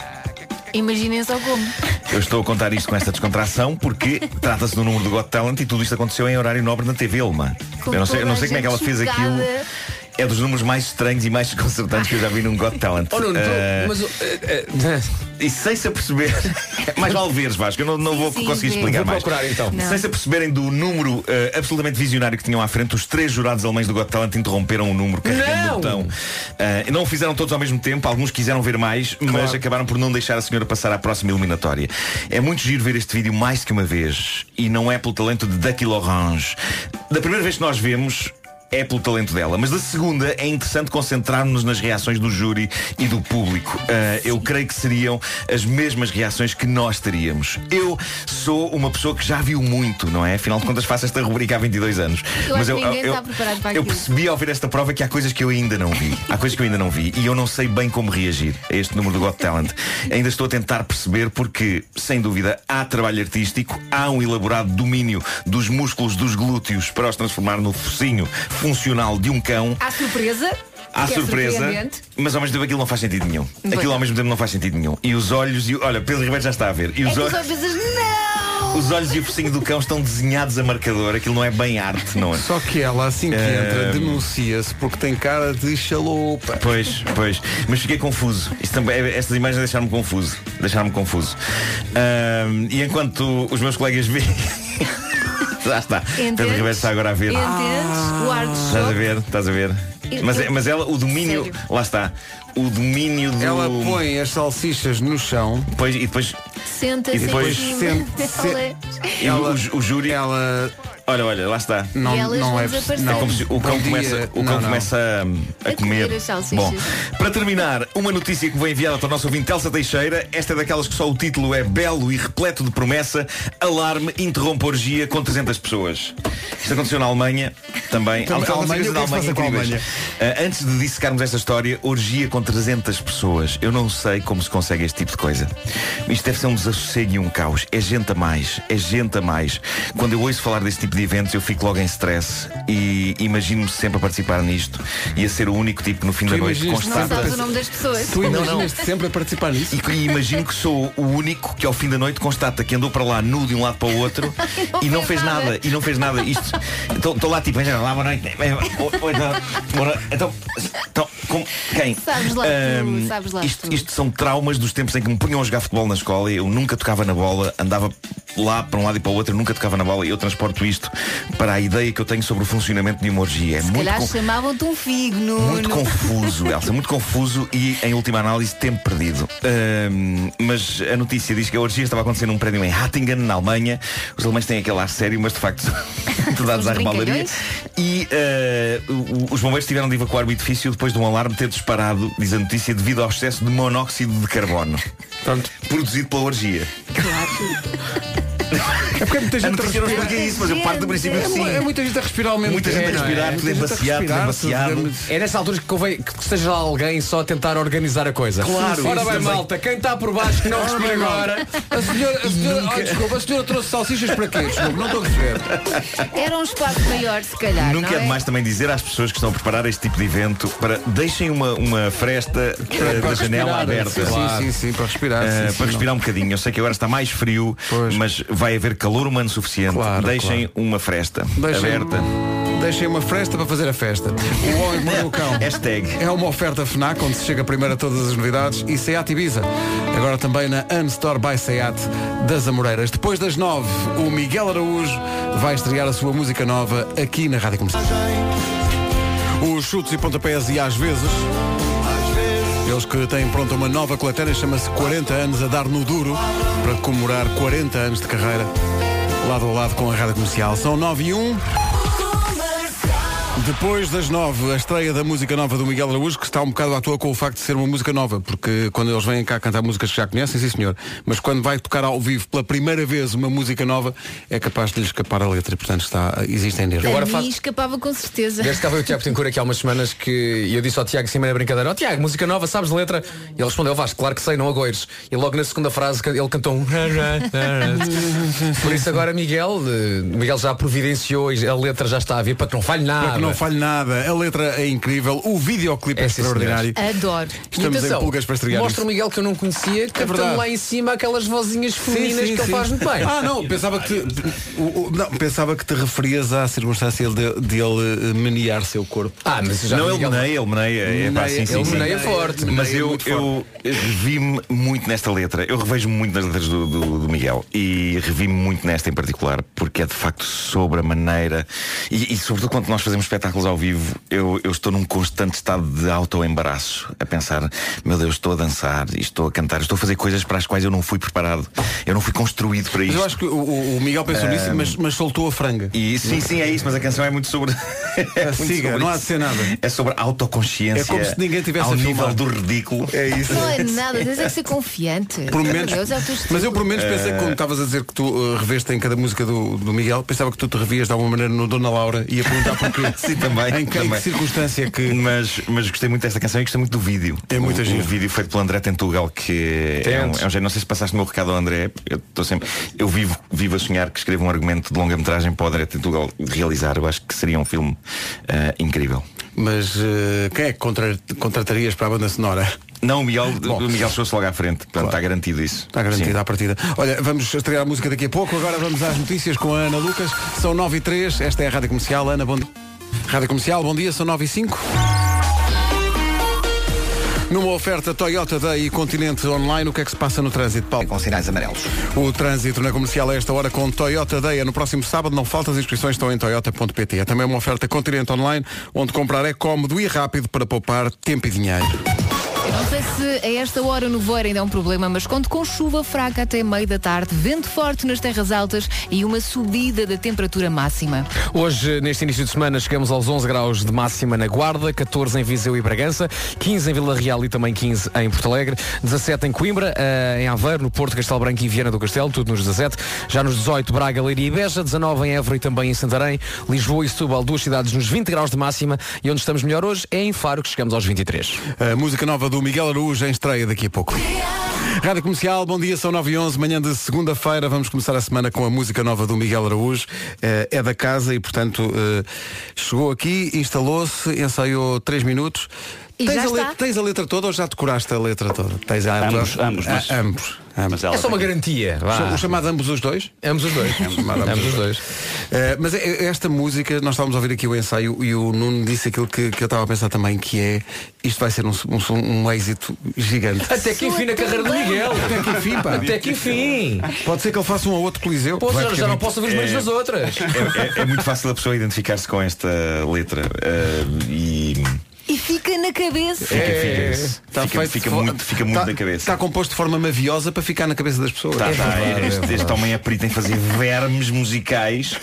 Imaginem só como. Eu estou a contar isto com esta descontração porque trata-se do número do Got Talent e tudo isto aconteceu em horário nobre na TV Elma. Eu não sei, eu não sei como é que ela fez aquilo. É dos números mais estranhos e mais desconcertantes que eu já vi num Got Talent. Oh, Nuno, tu- Eh, mas. uh, uh, E sem se aperceber, [laughs] mais vale veres, Vasco, eu não, não Sim, vou sim, conseguir sim. explicar Vou mais. procurar, então. Não. Sem se aperceberem do número absolutamente visionário que tinham à frente, os três jurados alemães do Got Talent interromperam o número carregando Não! o botão. Não o fizeram todos ao mesmo tempo, alguns quiseram ver mais, mas Claro. acabaram por não deixar a senhora passar à próxima eliminatória. É muito giro ver este vídeo mais que uma vez, e não é pelo talento de Ducky Lorange. Da primeira vez que nós vemos, é pelo talento dela. Mas da segunda é interessante concentrar-nos nas reações do júri e do público. Ah, eu creio que seriam as mesmas reações que nós teríamos. Eu sou uma pessoa que já viu muito, não é? Afinal de contas faço esta rubrica há 22 anos. Eu está preparado para eu aquilo. percebi ao ver esta prova que há coisas que eu ainda não vi. Há coisas que eu ainda não vi e eu não sei bem como reagir a este número do Got Talent. Ainda estou a tentar perceber porque, sem dúvida, há trabalho artístico, há um elaborado domínio dos músculos dos glúteos para os transformar no focinho funcional de um cão. À surpresa. À é surpresa, mas ao mesmo tempo aquilo não faz sentido nenhum. Pois Aquilo não. ao mesmo tempo não faz sentido nenhum. E os olhos, e, o- olha, Pedro Ribeiro já está a ver. E É os que olhos. Os olhos e o focinho do cão estão desenhados a marcador. Aquilo não é bem arte, não é? Só que ela, assim que Eh, entra, denuncia-se porque tem cara de chalupa. Pois, pois. Mas fiquei confuso. Isto também, estas imagens deixaram-me confuso. Deixaram-me confuso. E enquanto os meus colegas veem. [laughs] [laughs] Já está. Pedro Entendes? Ribeiro está agora a ver. Entendes? O ar de Estás a ver, estás a ver. Mas, é- mas ela, o domínio. Sério? Lá está. O domínio do. Ela põe as salsichas no chão. Depois, e depois. Senta-se E depois sente- dela. e o, o, o júri. Ela Olha, olha, lá está. não, E não é não, Como se o cão Bom dia. começa, o Não, cão não. começa a, a A comer. Bom, para terminar, uma notícia que foi enviada para o nosso ouvinte Elsa Teixeira. Esta é daquelas que só o título é belo e repleto de promessa. Alarme interrompe a orgia com 300 pessoas. Isto aconteceu na Alemanha também. Também, Há- Alemanha, é que se passa com a incríveis. Ah, antes de dissecarmos esta história, orgia com 300 pessoas. Eu não sei como se consegue este tipo de coisa. Isto deve ser um desassossego e um caos. É gente a mais. É gente a mais. Quando eu ouço falar deste tipo de eventos, eu fico logo em stress e imagino-me sempre a participar nisto e a ser o único tipo no fim da noite imaginas-te Não constata. sabes o nome das pessoas. Tu Não, não. imaginas-te sempre a participar nisso? E, e imagino que sou o único que ao fim da noite constata que andou para lá nu de um lado para o outro e não fez nada. E não fez nada. Isto. Estou lá tipo, lá, boa noite. Oi, não, boa noite. Então, então, com quem? Sabes lá Ahm, tu, sabes lá isto, são traumas dos tempos em que me punham a jogar futebol na escola. Eu nunca tocava na bola, andava lá para um lado e para o outro, eu nunca tocava na bola e eu transporto isto para a ideia que eu tenho sobre o funcionamento de uma orgia. É Se muito calhar com- chamavam-te um figo, Nuno. muito confuso, Elsa, muito confuso e, em última análise, tempo perdido. Ahm, mas a notícia diz que a orgia estava a acontecer num prédio em Hattingen, na Alemanha. Os alemães têm aquele ar sério, mas de facto muito dados Os à rebalaria. E o- os bombeiros tiveram de evacuar o edifício depois de um alarme ter disparado, diz a notícia, devido ao excesso de monóxido de carbono. Pronto. Produzido pela orgia. É porque é muita gente a notícia não respirar. explica isso, mas eu parto do princípio que É, sim. é muita gente a respirar ao mesmo Muita tempo. gente a não é? respirar, tudo embaciado, tudo respirar, embaciado. É nessa altura que convém que esteja lá alguém só a tentar organizar a coisa. Claro, Ora bem, malta, quem está por baixo que não respira agora. A senhora, a senhora, oh, desculpa, a senhora trouxe salsichas para quê? Desculpa, não estou a perceber. Era um espaço maior, se calhar. Nunca não é é demais também dizer às pessoas que estão a preparar este tipo de evento para deixem uma, uma fresta [laughs] eh, da janela aberta. Sim, sim, sim, para respirar. Uh, sim, sim, para não. respirar um bocadinho. Eu sei que agora está mais frio, Pois. mas vai haver calor humano suficiente. Claro, Deixem uma fresta Deixem- aberta. Deixem uma fresta para fazer a festa. O Homem que Mordeu o Cão. Hashtag. É uma oferta FNAC, onde se chega primeiro a todas as novidades, e Seat Ibiza. Agora também na Unstore by Seat das Amoreiras. Depois das nove, o Miguel Araújo vai estrear a sua música nova aqui na Rádio Comercial. Os chutes e pontapés e às vezes... Eles que têm pronta uma nova coletânea, chama-se 40 anos a dar no duro, para comemorar 40 anos de carreira, lado a lado com a Rádio Comercial. São 9 e 1. Depois das nove, a estreia da música nova do Miguel Araújo, que está um bocado à toa com o facto de ser uma música nova, porque quando eles vêm cá cantar músicas que já conhecem, sim senhor, mas quando vai tocar ao vivo pela primeira vez uma música nova, é capaz de lhe escapar a letra, e, portanto está, existem nervos. A Agora faz- escapava com certeza. Desde que estava o Tiago Tincura aqui há umas semanas que eu disse ao Tiago Cima na brincadeira, ó Tiago, música nova, sabes de letra? E ele respondeu, Vasco, claro que sei, não agoires. E logo na segunda frase ele cantou um [laughs] Por isso agora Miguel, eh, Miguel já providenciou a letra já está a vir para que não falhe nada. Que não falhe nada, a letra é incrível, o videoclipe é, É, extraordinário. Adoro. Estamos atenção, em pulgas para estrear Mostra o. Miguel que eu não conhecia, cantando verdade. lá em cima aquelas vozinhas femininas Sim, sim, que ele faz muito bem. Ah, não, pensava que te, o- o- não, pensava que te referias à circunstância de, de ele eh, menear seu corpo. Ah, mas já não, ele Miguel- meneia, ele meneia. É, pá, sim, sim, ele meneia forte. Mas Meneia eu, eu revi-me muito nesta letra. Eu revejo-me muito nas letras do, do- do Miguel. E revi-me muito nesta em particular, porque é de facto sobre a maneira. E, e sobretudo quando nós fazemos espetáculos ao vivo, eu, eu estou num constante estado de auto-embaraço. A pensar, meu Deus, estou a dançar, e estou a cantar, estou a fazer coisas para as quais eu não fui preparado. Eu não fui construído para Mas isto. eu acho que o, o- Miguel pensou nisso, mas, mas soltou a franga. E sim, sim, é isso, mas a canção é muito sobre. [laughs] é muito Siga, sobre não há isso. de ser nada. É sobre autoconsciência. É como se ninguém tivesse ao a nível do ridículo. É isso. Não é nada, tens é que ser confiante. Por menos, Deus, é mas eu por menos pensei que quando estavas a dizer que tu uh, reveste em cada música do, do Miguel, pensava que tu te revias de alguma maneira no Dona Laura e ia perguntar porquê. [laughs] Sim, também. Em que, também. circunstância que. Mas, mas gostei muito desta canção e gostei muito do vídeo. É muito o, giro. o vídeo feito pelo André Tentugal, que é um, é um. Não sei se passaste o meu recado ao André. Eu estou sempre. Eu vivo, vivo a sonhar que escreva um argumento de longa-metragem para o André Tentugal realizar. Eu acho que seria um filme ah, incrível. Mas uh, quem é que contra- contratarias para a banda sonora? Não, o Miguel, Bom. o Miguel chegou-se logo à frente. Portanto, está garantido isso. Está garantida Sim. à partida. Olha, vamos estrear a música daqui a pouco. Agora vamos às notícias com a Ana Lucas. São 9 e 3. Esta é a Rádio Comercial. Ana, bom dia. Rádio Comercial, bom dia. São 9 e 5. Numa oferta Toyota Day e Continente Online, o que é que se passa no trânsito, Paulo? Com sinais amarelos. O trânsito na comercial a esta hora com Toyota Day é no próximo sábado. Não falta, as inscrições estão em toyota.pt. É também uma oferta Continente Online, onde comprar é cómodo e rápido para poupar tempo e dinheiro. Não sei se a esta hora no voeiro ainda é um problema, mas conto com chuva fraca até meio da tarde, vento forte nas terras altas e uma subida da temperatura máxima. Hoje, neste início de semana, chegamos aos 11 graus de máxima na Guarda, 14 em Viseu e Bragança, 15 em Vila Real e também 15 em Porto Alegre, 17 em Coimbra, eh, em Aveiro, no Porto, Castelo Branco e Viana do Castelo, tudo nos 17. Já nos 18, Braga, Leiria e Beja, 19 em Évora e também em Santarém, Lisboa e Setúbal, duas cidades nos 20 graus de máxima e onde estamos melhor hoje é em Faro, que chegamos aos 23. A música nova do Miguel Araújo em estreia daqui a pouco. Rádio Comercial, bom dia, são 9 e 11 manhã de segunda-feira. Vamos começar a semana com a música nova do Miguel Araújo. Eh, é da casa e, portanto, eh, chegou aqui, instalou-se, ensaiou 3 minutos. E tens, já a está? letra, tens a letra toda ou já decoraste a letra toda? Tens a Ambos, ambos, mas- ambos. ambos. Mas ela É só uma tem- garantia. vá. O chamado ambos os dois? Ambos os dois. chamado Ambos os dois. Eh, mas é- é esta música, nós estávamos a ouvir aqui o ensaio e o Nuno disse aquilo que, que eu estava a pensar também, que é isto vai ser um, um- um êxito gigante. Até que enfim na carreira do Miguel. Até que enfim, pá. Até que enfim. Pode ser que ele faça um ou outro coliseu. Pô, já, já não posso ouvir os meios das outras. É, é- é muito fácil a pessoa identificar-se com esta letra. ah, e E fica na cabeça. Fica, fica, Está fica, fica muito, fica muito está, na cabeça. Está composto de forma maviosa para ficar na cabeça das pessoas. Tá, tá, verdade, este, é este homem é perito em fazer vermes musicais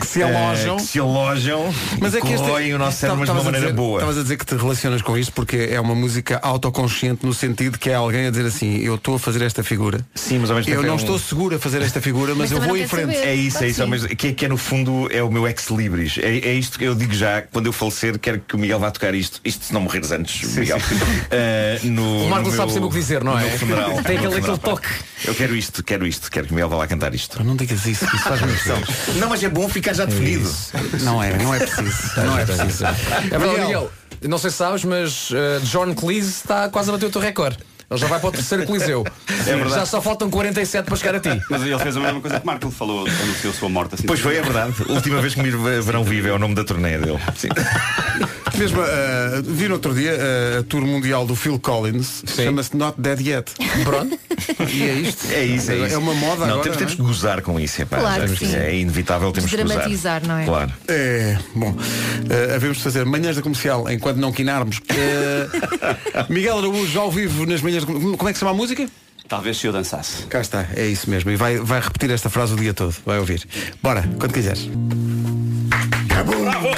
que se alojam. eh, que se alojam Mas é que este corroem o nosso cérebro mas de uma a maneira dizer- boa. Estavas a dizer que te relacionas com isto porque é uma música autoconsciente no sentido que é alguém a dizer assim, eu estou a fazer esta figura. Sim, mas ao mesmo Eu tempo é não um- estou seguro a fazer esta figura, mas, Mas eu também vou não em quer frente. saber. É isso, é isso, mas que, que é no fundo é o meu ex-libris. É, é isto que eu digo já, quando eu falecer, quero que o Miguel vá tocar isto. Isto se não morreres antes, Miguel. [laughs] Eh, no, O Marco no sabe sempre o que dizer, não é? funeral. Tem aquele, aquele toque. Eu quero isto, quero isto, quero que o Miguel vá lá cantar isto. Não digas isso, isso faz-me impressão. Não, mas é bom ficar já definido. Não é, não é preciso. Não é preciso. [laughs] É verdade, Miguel. Não sei se sabes, mas uh, John Cleese está quase a bater o teu recorde. Ele já vai para o terceiro Coliseu. [laughs] verdade. Já só faltam 47 para chegar a ti. Mas ele fez a mesma coisa que Marco, ele falou, anunciou sua morte assim. Pois foi, é verdade. A última vez que me verão vivo é o nome da turnê dele. Sim. Mesmo, uh, vi no outro dia uh, a tour mundial do Phil Collins, chama-se Not Dead Yet. Pronto. [laughs] E é isto. É isso, é isso. É uma moda não, agora. Temos, temos que não gozar com isso. É, pá, Claro que sim. é inevitável, temos que gozar. Não é? Claro. É, bom, uh, havemos de fazer manhãs da comercial enquanto não quinarmos. Uh, [laughs] Miguel Araújo ao vivo nas manhãs. Como é que se chama a música? Talvez se eu dançasse. Cá está, é isso mesmo. E vai, vai repetir esta frase o dia todo. Vai ouvir. Bora, quando quiseres.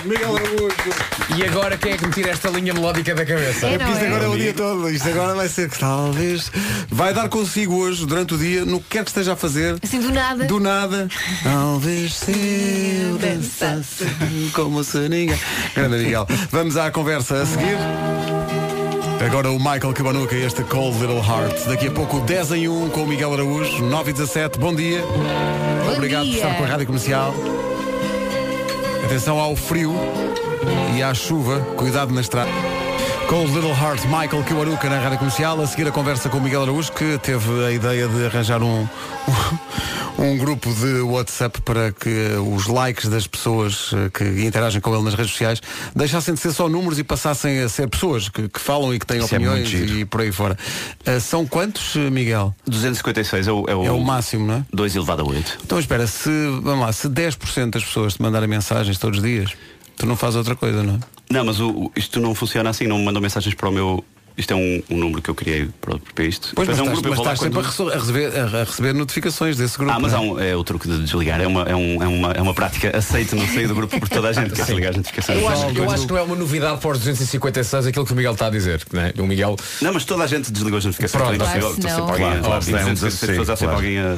Miguel Araújo. E agora quem é que me tira esta linha melódica da cabeça? É, não isto é? agora é o dia todo. Isto agora vai ser que talvez. Vai dar consigo hoje, durante o dia, no que quer que esteja a fazer. Assim do nada. Do nada. Talvez se eu dançasse como se ninguém. Grande Miguel. Vamos à conversa a seguir. Agora o Michael Cabanuca e este Cold Little Heart. Daqui a pouco 10 em 1 com o Miguel Araújo, 9 e 17. Bom dia. Bom Obrigado dia. por estar com a Rádio Comercial. Atenção ao frio e à chuva. Cuidado na estrada. Cold Little Heart, Michael Kiwaruka na Rádio Comercial. A seguir a conversa com o Miguel Araújo, que teve a ideia de arranjar um, um grupo de WhatsApp para que os likes das pessoas eh, que interagem com ele nas redes sociais deixassem de ser só números e passassem a ser pessoas que, que falam e que têm Isso é opiniões giro. e por aí fora. Eh, são quantos, eh, Miguel? 256 é o, é o, É o máximo, não é? 2 elevado a 8. Então espera, se, vamos lá, se 10% das pessoas te mandarem mensagens todos os dias, tu não fazes outra coisa, não é? Não, mas o, isto não funciona assim, não me mandam mensagens para o meu. Isto é um, um número que eu criei para, para isto. Pois, mas, é um estás, grupo, mas estás sempre a quando- a receber, a receber notificações desse grupo. Ah, mas é? um, é o truque de desligar. É uma, é, um, é, uma, é uma prática aceita no seio do grupo por toda a gente, que é desligar as notificações. Eu acho, eu acho que não é uma novidade para os 256 aquilo que o Miguel está a dizer. Né? O Miguel. Não, mas toda a gente desligou as notificações. Pronto, Estou claro, sempre- estou sempre alguém a- Claro, claro, claro, tem 256 pessoas, há sempre alguém a,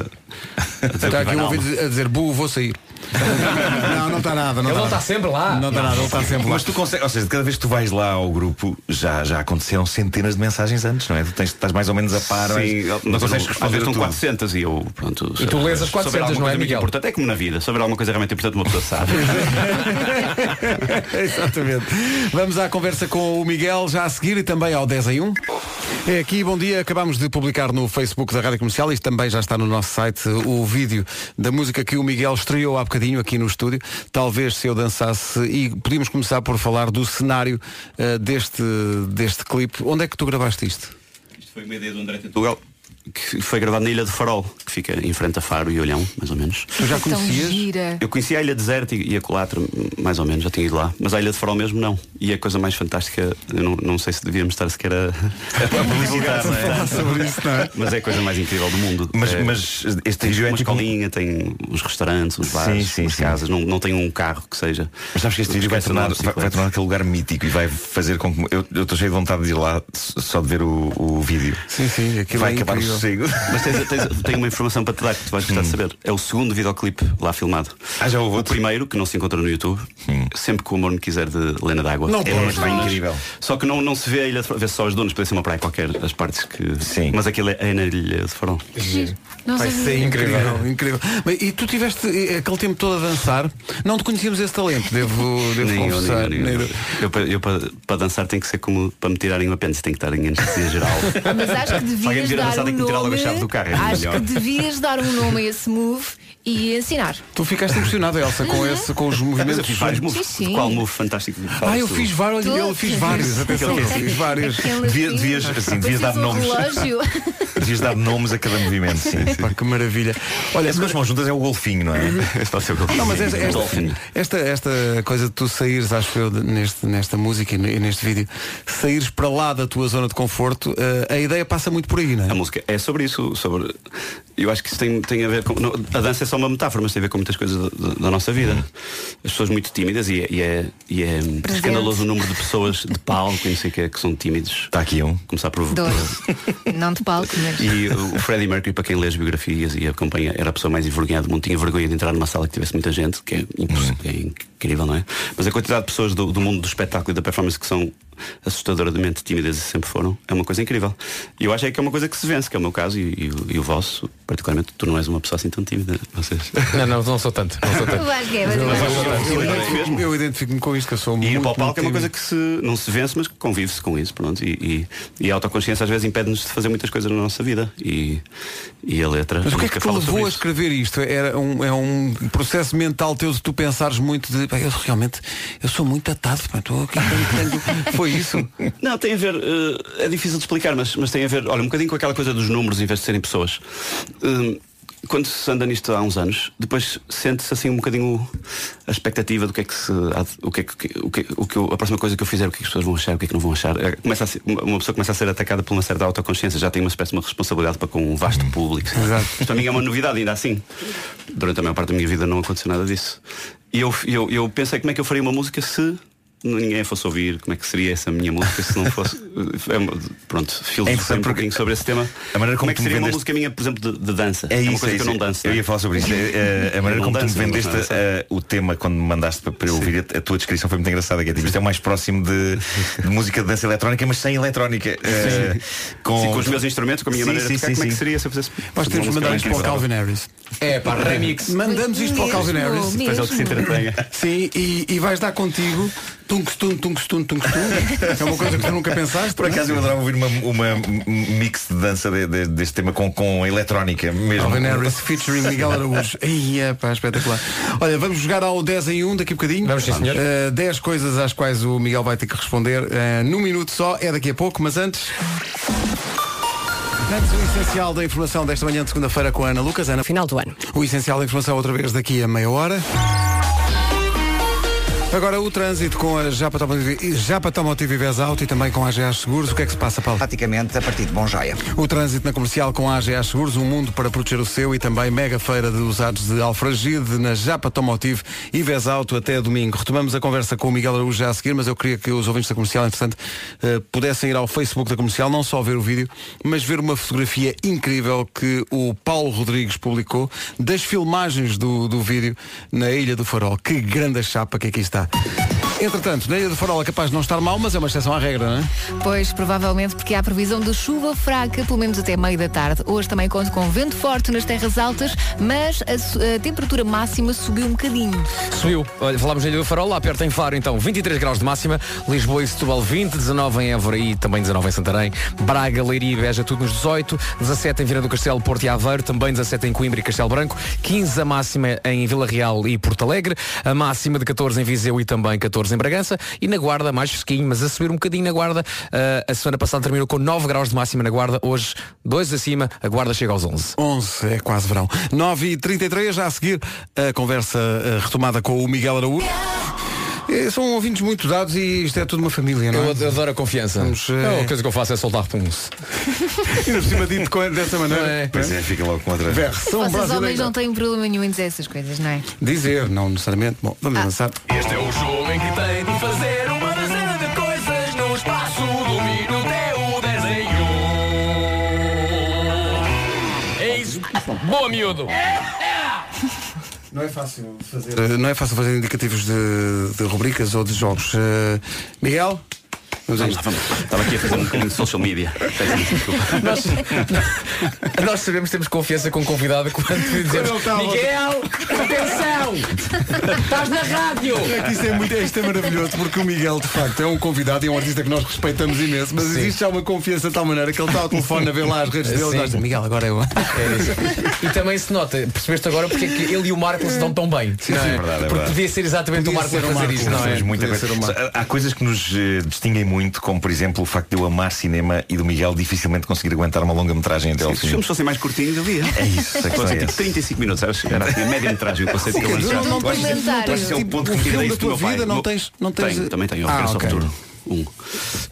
dizer Está aqui um ouvido a dizer, bu, vou sair. [laughs] não, não está nada. Não Ele não está sempre lá. Não está nada, ele está sempre lá. Mas tu consegues, ou seja, cada vez que tu vais lá ao grupo, já, já aconteceram centenas de mensagens antes, não é? Tu tens, estás mais ou menos a par, Sim, não consegues às responder estão tudo. 400 e eu, pronto. E tu lês as se houver 400, alguma não é, Miguel? Importante, é como na vida. Houver alguma coisa realmente importante, uma pessoa sabe. [laughs] Exatamente. Vamos à conversa com o Miguel já a seguir e também ao 10 em 1. É aqui, bom dia. Acabamos de publicar no Facebook da Rádio Comercial e também já está no nosso site o vídeo da música que o Miguel estreou há bocadinho aqui no estúdio. Talvez se eu dançasse e podíamos começar por falar do cenário eh, deste, deste clipe. Onde é que tu gravaste isto? Isto foi uma ideia do André Portugal, que foi gravado na Ilha de Farol, que fica em frente a Faro e Olhão, mais ou menos. Tu já conhecias? Eu conhecia a Ilha Deserta e a Colatra, mais ou menos, já tinha ido lá. Mas a Ilha de Farol mesmo não. E a coisa mais fantástica, eu não, não sei se devíamos estar sequer a, [laughs] a publicitar, não é? Falar sobre isso, não é? Mas é a coisa mais incrível do mundo. Mas, É- mas este Tem é uma tipo. escolinha, tem os restaurantes, os bares, Sim, sim, as sim. casas, não, não tem um carro que seja. Mas sabes que este vídeo vai tornar, vai, vai tornar aquele lugar mítico e vai fazer com que. Eu estou cheio de vontade de ir lá só de ver o, o vídeo. Sim, sim, aquilo vai é acabar incrível. O sossego. [laughs] Mas tens, tens- tenho uma informação para te dar que tu vais gostar de saber. É o segundo videoclipe lá filmado. Ah, já houve O primeiro, que não se encontra no YouTube, sempre que o amor me quiser de Lena D'Água. Não é bem incrível. Só que não, não se vê a ilha de Farol, vê só as donas, parece uma praia qualquer, as partes que. Sim. Mas aquilo é, é na ilha de Farol. Não Vai ser incrível, incrível. Mas, e tu tiveste aquele tempo todo a dançar, não te conhecíamos esse talento, devo, devo Nem confessar. eu, nem eu. Nem eu. Eu, para- eu para, para dançar tem que ser como para me tirarem o apêndice, tem que estar em anestesia geral. Mas acho que devias dar um a chave do carro, é acho melhor. que devias dar um nome a esse move e ensinar. Tu ficaste impressionada, Elsa, com, esse, com os Mas movimentos. eu fiz vários moves. Sim, sim. Qual move fantástico? Ah, eu fiz vários, Tu- eu fiz vários, atenção, eu fiz vários. Devia- assim, devias- assim, devias dar um nomes. relógio. [laughs] Devias dar nomes a cada movimento, sim. Pá, que maravilha. Olha, As duas mãos juntas é o golfinho, não é? [laughs] Esse pode ser o golfinho. Não, mas esta, esta, esta, esta coisa de tu saíres, acho eu, de- neste, nesta música e ne- neste vídeo, saíres para lá da tua zona de conforto, eh, a ideia passa muito por aí, não é? A música é sobre isso, sobre. Eu acho que isso tem, tem a ver com. não, a dança é só uma metáfora, mas tem a ver com muitas coisas da, da- nossa vida. As pessoas muito tímidas e é, e é, e é escandaloso o número de pessoas de palco e não sei o que é que são tímidos. Está aqui um. Começar por. Dois. Não de palco, mas. E o Freddie Mercury, para quem lê as biografias e acompanha, era a pessoa mais envergonhada do mundo, tinha vergonha de entrar numa sala que tivesse muita gente, que é, impossível, que é incrível, não é? Mas a quantidade de pessoas do, do mundo do espetáculo e da performance que são assustadoramente tímidas e sempre foram, é uma coisa incrível. E eu acho é que é uma coisa que se vence, que é o meu caso e, e o- e o vosso, particularmente, tu não és uma pessoa assim tão tímida, vocês. Não, não, não sou tanto. Não sou tanto. Eu identifico-me com isto, que eu sou E muito, ir para o palco é uma coisa que se, não se vence, mas que convive-se com isso. Pronto. E, e, e a autoconsciência às vezes impede-nos de fazer muitas coisas na nossa vida. E, e a letra. Mas o que é que te levou a escrever isto? Era um, é um processo mental teu de tu pensares muito de "Pá, eu realmente eu sou muito atado, estou aqui tenho- tenho-" Foi isso? [laughs] Não, tem a ver, eh, é difícil de explicar, mas, mas tem a ver, olha, um bocadinho com aquela coisa dos números em vez de serem pessoas. Hum, quando se anda nisto há uns anos, depois sente-se assim um bocadinho a expectativa do que é que se o que é que, o que, o que eu- a próxima coisa que eu fizer, o que é que as pessoas vão achar, o que é que não vão achar. É, Começa a ser- uma uma pessoa começa a ser atacada por uma certa autoconsciência, já tem uma espécie de uma responsabilidade para com um vasto público. [laughs] Exato. Isto para mim é uma novidade, ainda assim. Durante a maior parte da minha vida não aconteceu nada disso. E eu, eu, eu pensei como é que eu faria uma música se ninguém a fosse ouvir, como é que seria essa minha música se não fosse. [laughs] É uma- pronto, filosofei interessante um porque bocadinho sobre esse tema. a maneira como é que seria uma vendeste- música minha, por exemplo, de, de dança? É isso, uma coisa é que isso. eu não danço. Eu não é? ia falar sobre isso. É, é, a maneira como tu me danço, vendeste danço. eh, o tema quando me mandaste para, para eu ouvir, a, a tua descrição foi muito engraçada. Que é, tipo, isto é o mais próximo de, de música de dança eletrónica, mas sem eletrónica. Eh, com, Sim, com os meus instrumentos, com a minha Sim, maneira sim, de tocar, sim, como é que seria se eu fizesse. Nós temos de uma mandar isto para o? Calvin Harris. É, pá, remix. Mandamos isto para o Calvin Harris. Depois ele que se entretenha. Sim, e vais dar contigo tungstun, tungstun, tungstun. É uma coisa que tu nunca pensaste. Por acaso eu adorava ouvir uma, uma mix de dança de- de- deste tema com, com eletrónica mesmo. Calvin Harris featuring Miguel Araújo. Ia, pá, espetacular. Olha, vamos jogar ao 10 em 1 daqui a bocadinho. Vamos, sim, senhor. Uh, 10 coisas às quais o Miguel vai ter que responder uh, num minuto só, é daqui a pouco, mas antes. Antes o essencial da informação desta manhã de segunda-feira com a Ana Lucas. Ana, Final do ano. o essencial da informação outra vez daqui a meia hora. Agora o trânsito com a Japa Tomotivo- Japa Tomotivo e Vez Auto e também com a AGA Seguros. O que é que se passa, Paulo? Praticamente a partir de Bom Joia. O trânsito na comercial com a AGA Seguros, um mundo para proteger o seu e também mega feira de usados de Alfragide na Japa Tomotivo e Auto até domingo. Retomamos a conversa com o Miguel Araújo já a seguir, mas eu queria que os ouvintes da comercial, entretanto, eh, pudessem ir ao Facebook da comercial, não só ver o vídeo, mas ver uma fotografia incrível que o Paulo Rodrigues publicou das filmagens do, do vídeo na Ilha do Farol. Que grande chapa que aqui está. Música Entretanto, na Ilha do Farol é capaz de não estar mal, mas é uma exceção à regra, não é? Pois, provavelmente porque há previsão de chuva fraca, pelo menos até meio da tarde. Hoje também conto com vento forte nas terras altas, mas a, a temperatura máxima subiu um bocadinho. Subiu. Olha, falámos na Ilha do Farol, lá perto em Faro, então 23 graus de máxima, Lisboa e Setúbal 20, 19 em Évora e também 19 em Santarém, Braga, Leiria e Beja tudo nos 18, 17 em Viana do Castelo, Porto e Aveiro, também 17 em Coimbra e Castelo Branco, 15 a máxima em Vila Real e Porto Alegre, a máxima de 14 em Viseu e também 14 em Bragança e na Guarda mais fresquinho, mas a subir um bocadinho na Guarda. Ah, a semana passada terminou com 9 graus de máxima na Guarda, hoje 2 acima, a Guarda chega aos 11. 11, é quase verão. 9 e 33 já a seguir a conversa eh, retomada com o Miguel Araújo. Eh, São ouvintes muito dados e isto é tudo uma família, não é? Eu ad- adoro a confiança. Vamos, eh, A única coisa que eu faço é soltar puns. [laughs] E por cima dito com- dessa maneira. Não é? Pois é, fica logo com outra. Versão Vocês homens brasileira. não têm problema nenhum em dizer essas coisas, não é? Dizer, não necessariamente. Bom, vamos avançar. Este é o jogo em que tem de fazer uma dezena de coisas no espaço do minuto é o 10 em 1. É isso. Boa, miúdo. Não é fácil fazer. eh, Não é fácil fazer indicativos de, de rubricas ou de jogos. Eh, Miguel? Vamos a Vamos lá, vamos. Estava aqui a fazer um bocadinho de social media. Nós, [laughs] nós sabemos que temos confiança com o convidado quando dizemos a- Miguel, atenção! Estás na rádio! É que isto é, muito, isto é maravilhoso porque o Miguel de facto é um convidado e é um artista que nós respeitamos imenso, mas Sim. existe já uma confiança de tal maneira que ele está ao telefone a ver lá as redes dele Sim. e nós Miguel, agora eu. É isso. E também se nota, percebeste agora porque é que ele e o Marco se dão tão bem. não sim, é verdade, é Porque verdade. podia ser exatamente Podia o Marco a o fazer Marco, isto, não é? Uma- Há- Há coisas que nos eh, muito, como por exemplo o facto de eu amar cinema e do Miguel dificilmente conseguir aguentar uma longa-metragem até ao Se os fim. filmes fossem mais curtinhos, eu via. É isso, questão Fosse é tipo essa. 35 minutos, sabes? Era assim, a média-metragem, o conceito que eu Não, lançava. não Eu tens- não tens, esse é o tipo, ponto um que da isso do meu pai. vida, não tens- não tens- Tenho, também tenho, o Ah, Regresso ao. Futuro. Um.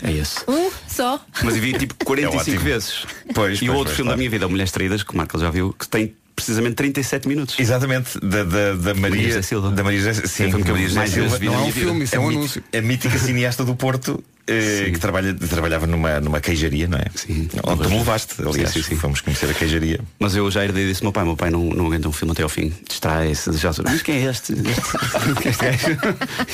É esse. Um só. Mas eu vi tipo 45 [laughs] ótimo. vezes. Pois, e o outro pois, filme claro. da minha vida, Mulheres Traídas, que o Marcos já viu, que tem precisamente 37 minutos. Exatamente, da, da, da Maria, Maria José Silva. Da Maria José, sim, É que eu Silva. é um filme, isso é a um anúncio. A mítica cineasta do Porto eh, que trabalha, trabalhava numa, numa queijaria, não é? Sim. Onde tu me levaste, aliás, Sim, sim, sim. fomos conhecer a queijaria. Mas eu já herdei disso meu pai. Meu pai não, não aguenta um filme até ao fim. Distrai-se. Já... Mas quem é este? Este, este gajo?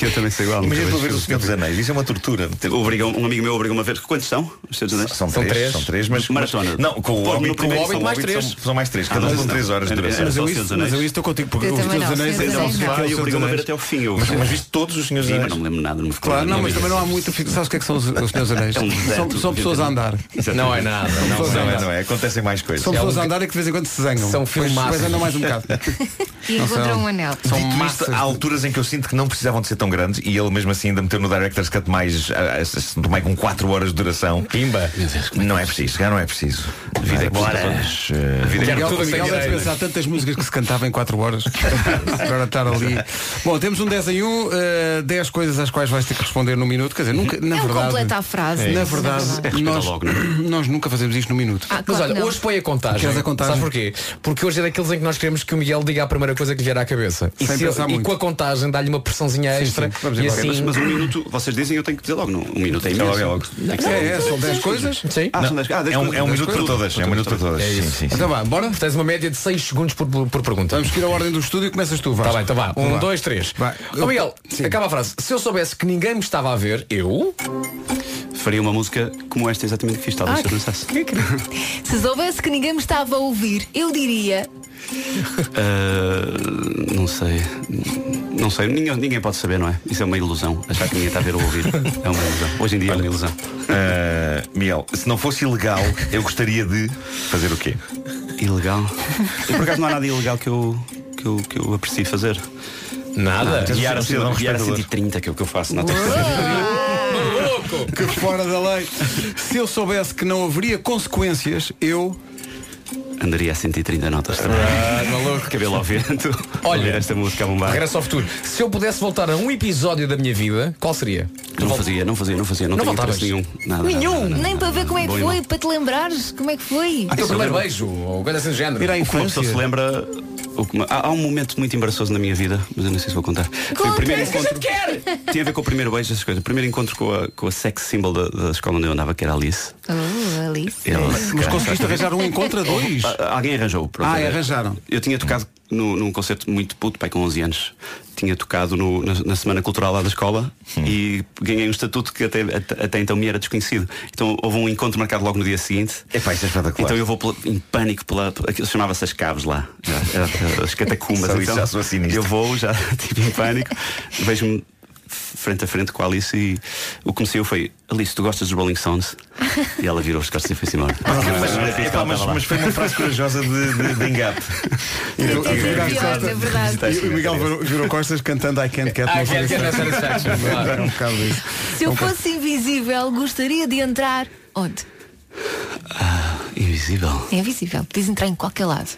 [laughs] Eu também sei igual. Imagina tu ver o Senhor dos Anéis, isso é uma tortura. Obrigam, um amigo meu obrigou-me a ver. Quantos são? Os Anéis? São, São três, três. são três, mas Maratona. Não, com o Pô, Hobbit, no primeiro com o são Hobbit mais três. São, são mais três, cada Ah, um mas com três horas de duração. Mas eu, isso, mas eu isso estou contigo, porque Eu os também teus não, anéis Senhor dos é o Anéis que é não. o Senhor dos obrigou-me a ver até ao fim. Eu, Mas, mas viste todos os senhores Sim, Anéis? mas não me lembro nada. Não me ficou Claro, não, mas também não há muito. Sabes o que é que são os, os meus anéis? É um são, são pessoas a andar. Não é nada. Não, não Não é é, não é? Acontecem mais coisas. São É pessoas um- a andar e que de vez em quando se zangam. São filmaços. Depois andam mais um bocado. [laughs] E encontram são- um anel. São Dito massas. isto, há alturas em que eu sinto que não precisavam de ser tão grandes e ele mesmo assim ainda meteu no Director's Cut mais, ah, ah, mais com 4 horas de duração. Pimba. Não é preciso, já não é preciso. A vida é Bora. Eh, A vida é tudo Miguel deve pensar tantas músicas que se cantava em 4 horas. [laughs] Agora estar ali. Bom, temos um 10 em 1, eh, 10 coisas às quais vais ter que responder num minuto. Quer dizer, nunca, na Não verdade. completa a frase. Na Na verdade, verdade. nós, logo, é? nós nunca fazemos isto num minuto. Ah, Mas claro olha, que não. hoje põe a contagem. Queres a contagem? Sabes porquê? Porque hoje é daqueles em que nós queremos que o Miguel diga a primeira coisa que lhe vier à cabeça. E, Sem se- pensar e muito. com a contagem dá-lhe uma pressãozinha Sim, extra. sim. Vamos e assim... Mas, mas um minuto, vocês dizem, eu tenho que dizer logo. Não, um minuto é imenso. logo, é logo. É, é, são 10 coisas. Sim. Ah, são dez- ah, dez é um, coisas, é um dez minuto para todas. É um minuto para todas. É. Então vá, bora. Tens uma média de 6 segundos por, pergunta. Vamos seguir a ordem do estúdio e começas tu, Vasco. Tá bem, então vá. Um, dois, três. Vai. Miguel, acaba a frase. Se eu soubesse que ninguém me estava a ver, eu. Faria uma música como esta exatamente que fiz, talvez se eu. Se soubesse que ninguém me estava a ouvir, eu diria. Ah, não sei. Não sei. Ninguém, ninguém pode saber, não é? Isso é uma ilusão. Achar que ninguém está a ver ou ouvir. É uma ilusão. Hoje em dia é uma ilusão. Miguel, se não fosse ilegal, eu gostaria de fazer o quê? Ilegal. E por acaso não há nada ilegal que eu, que eu, que eu aprecie fazer. Nada. Guiar a, cidadão guiar a respeitador. 130, que é o que eu faço. Não, Que fora da lei. Se eu soubesse que não haveria consequências, eu. Andaria a 130 notas também. Ah, maluco. Cabelo ao vento. Olha. Esta música a bombar. Regresso ao futuro. Se eu pudesse voltar a um episódio da minha vida, qual seria? Não fazia, não fazia, não fazia. Não, Não interesse nenhum. Nada, Nenhum? nada, nada, Nem para ver como é que e foi, para te lembrares como é que foi. Aquele primeiro beijo, ou coisa assim do género. Ir à O que uma pessoa se infância. lembra. O que há, há um momento muito embaraçoso na minha vida, mas eu não sei se vou contar. Foi Conta, o primeiro é que a encontro. Quer! Tinha a ver com o primeiro beijo, essas coisas. O primeiro encontro com a, com a sex symbol da, da escola onde eu andava, que era a Alice. Oh, Alice. Ela- Mas conseguiste arranjar um encontro a dois? Alguém arranjou. pronto. Ah, arranjaram. Eu tinha tocado no, num concerto muito puto, pai, com 11 anos. Tinha tocado no- na, na Semana Cultural lá da escola e ganhei um estatuto que até, até, até então me era desconhecido. Então houve um encontro marcado logo no dia seguinte. Epá, isso é espetacular. Então eu vou pela- em pânico pela. Chamava-se as caves lá. Era as catacumbas. Então, já eu vou já, [laughs] tipo em pânico, vejo-me frente a frente com a Alice e o que me saiu foi Alice, tu gostas dos Rolling Stones? E ela virou os costas e foi-se embora. Mas, Ela epá, mas, estava lá. mas foi uma frase corajosa de, de, de engate. E É é o Miguel virou- costas cantando I Can't Get Ah, No Satisfaction. É um bocado isso. Se eu fosse invisível, gostaria de entrar. Onde? Invisível. É invisível. Podes entrar em qualquer lado.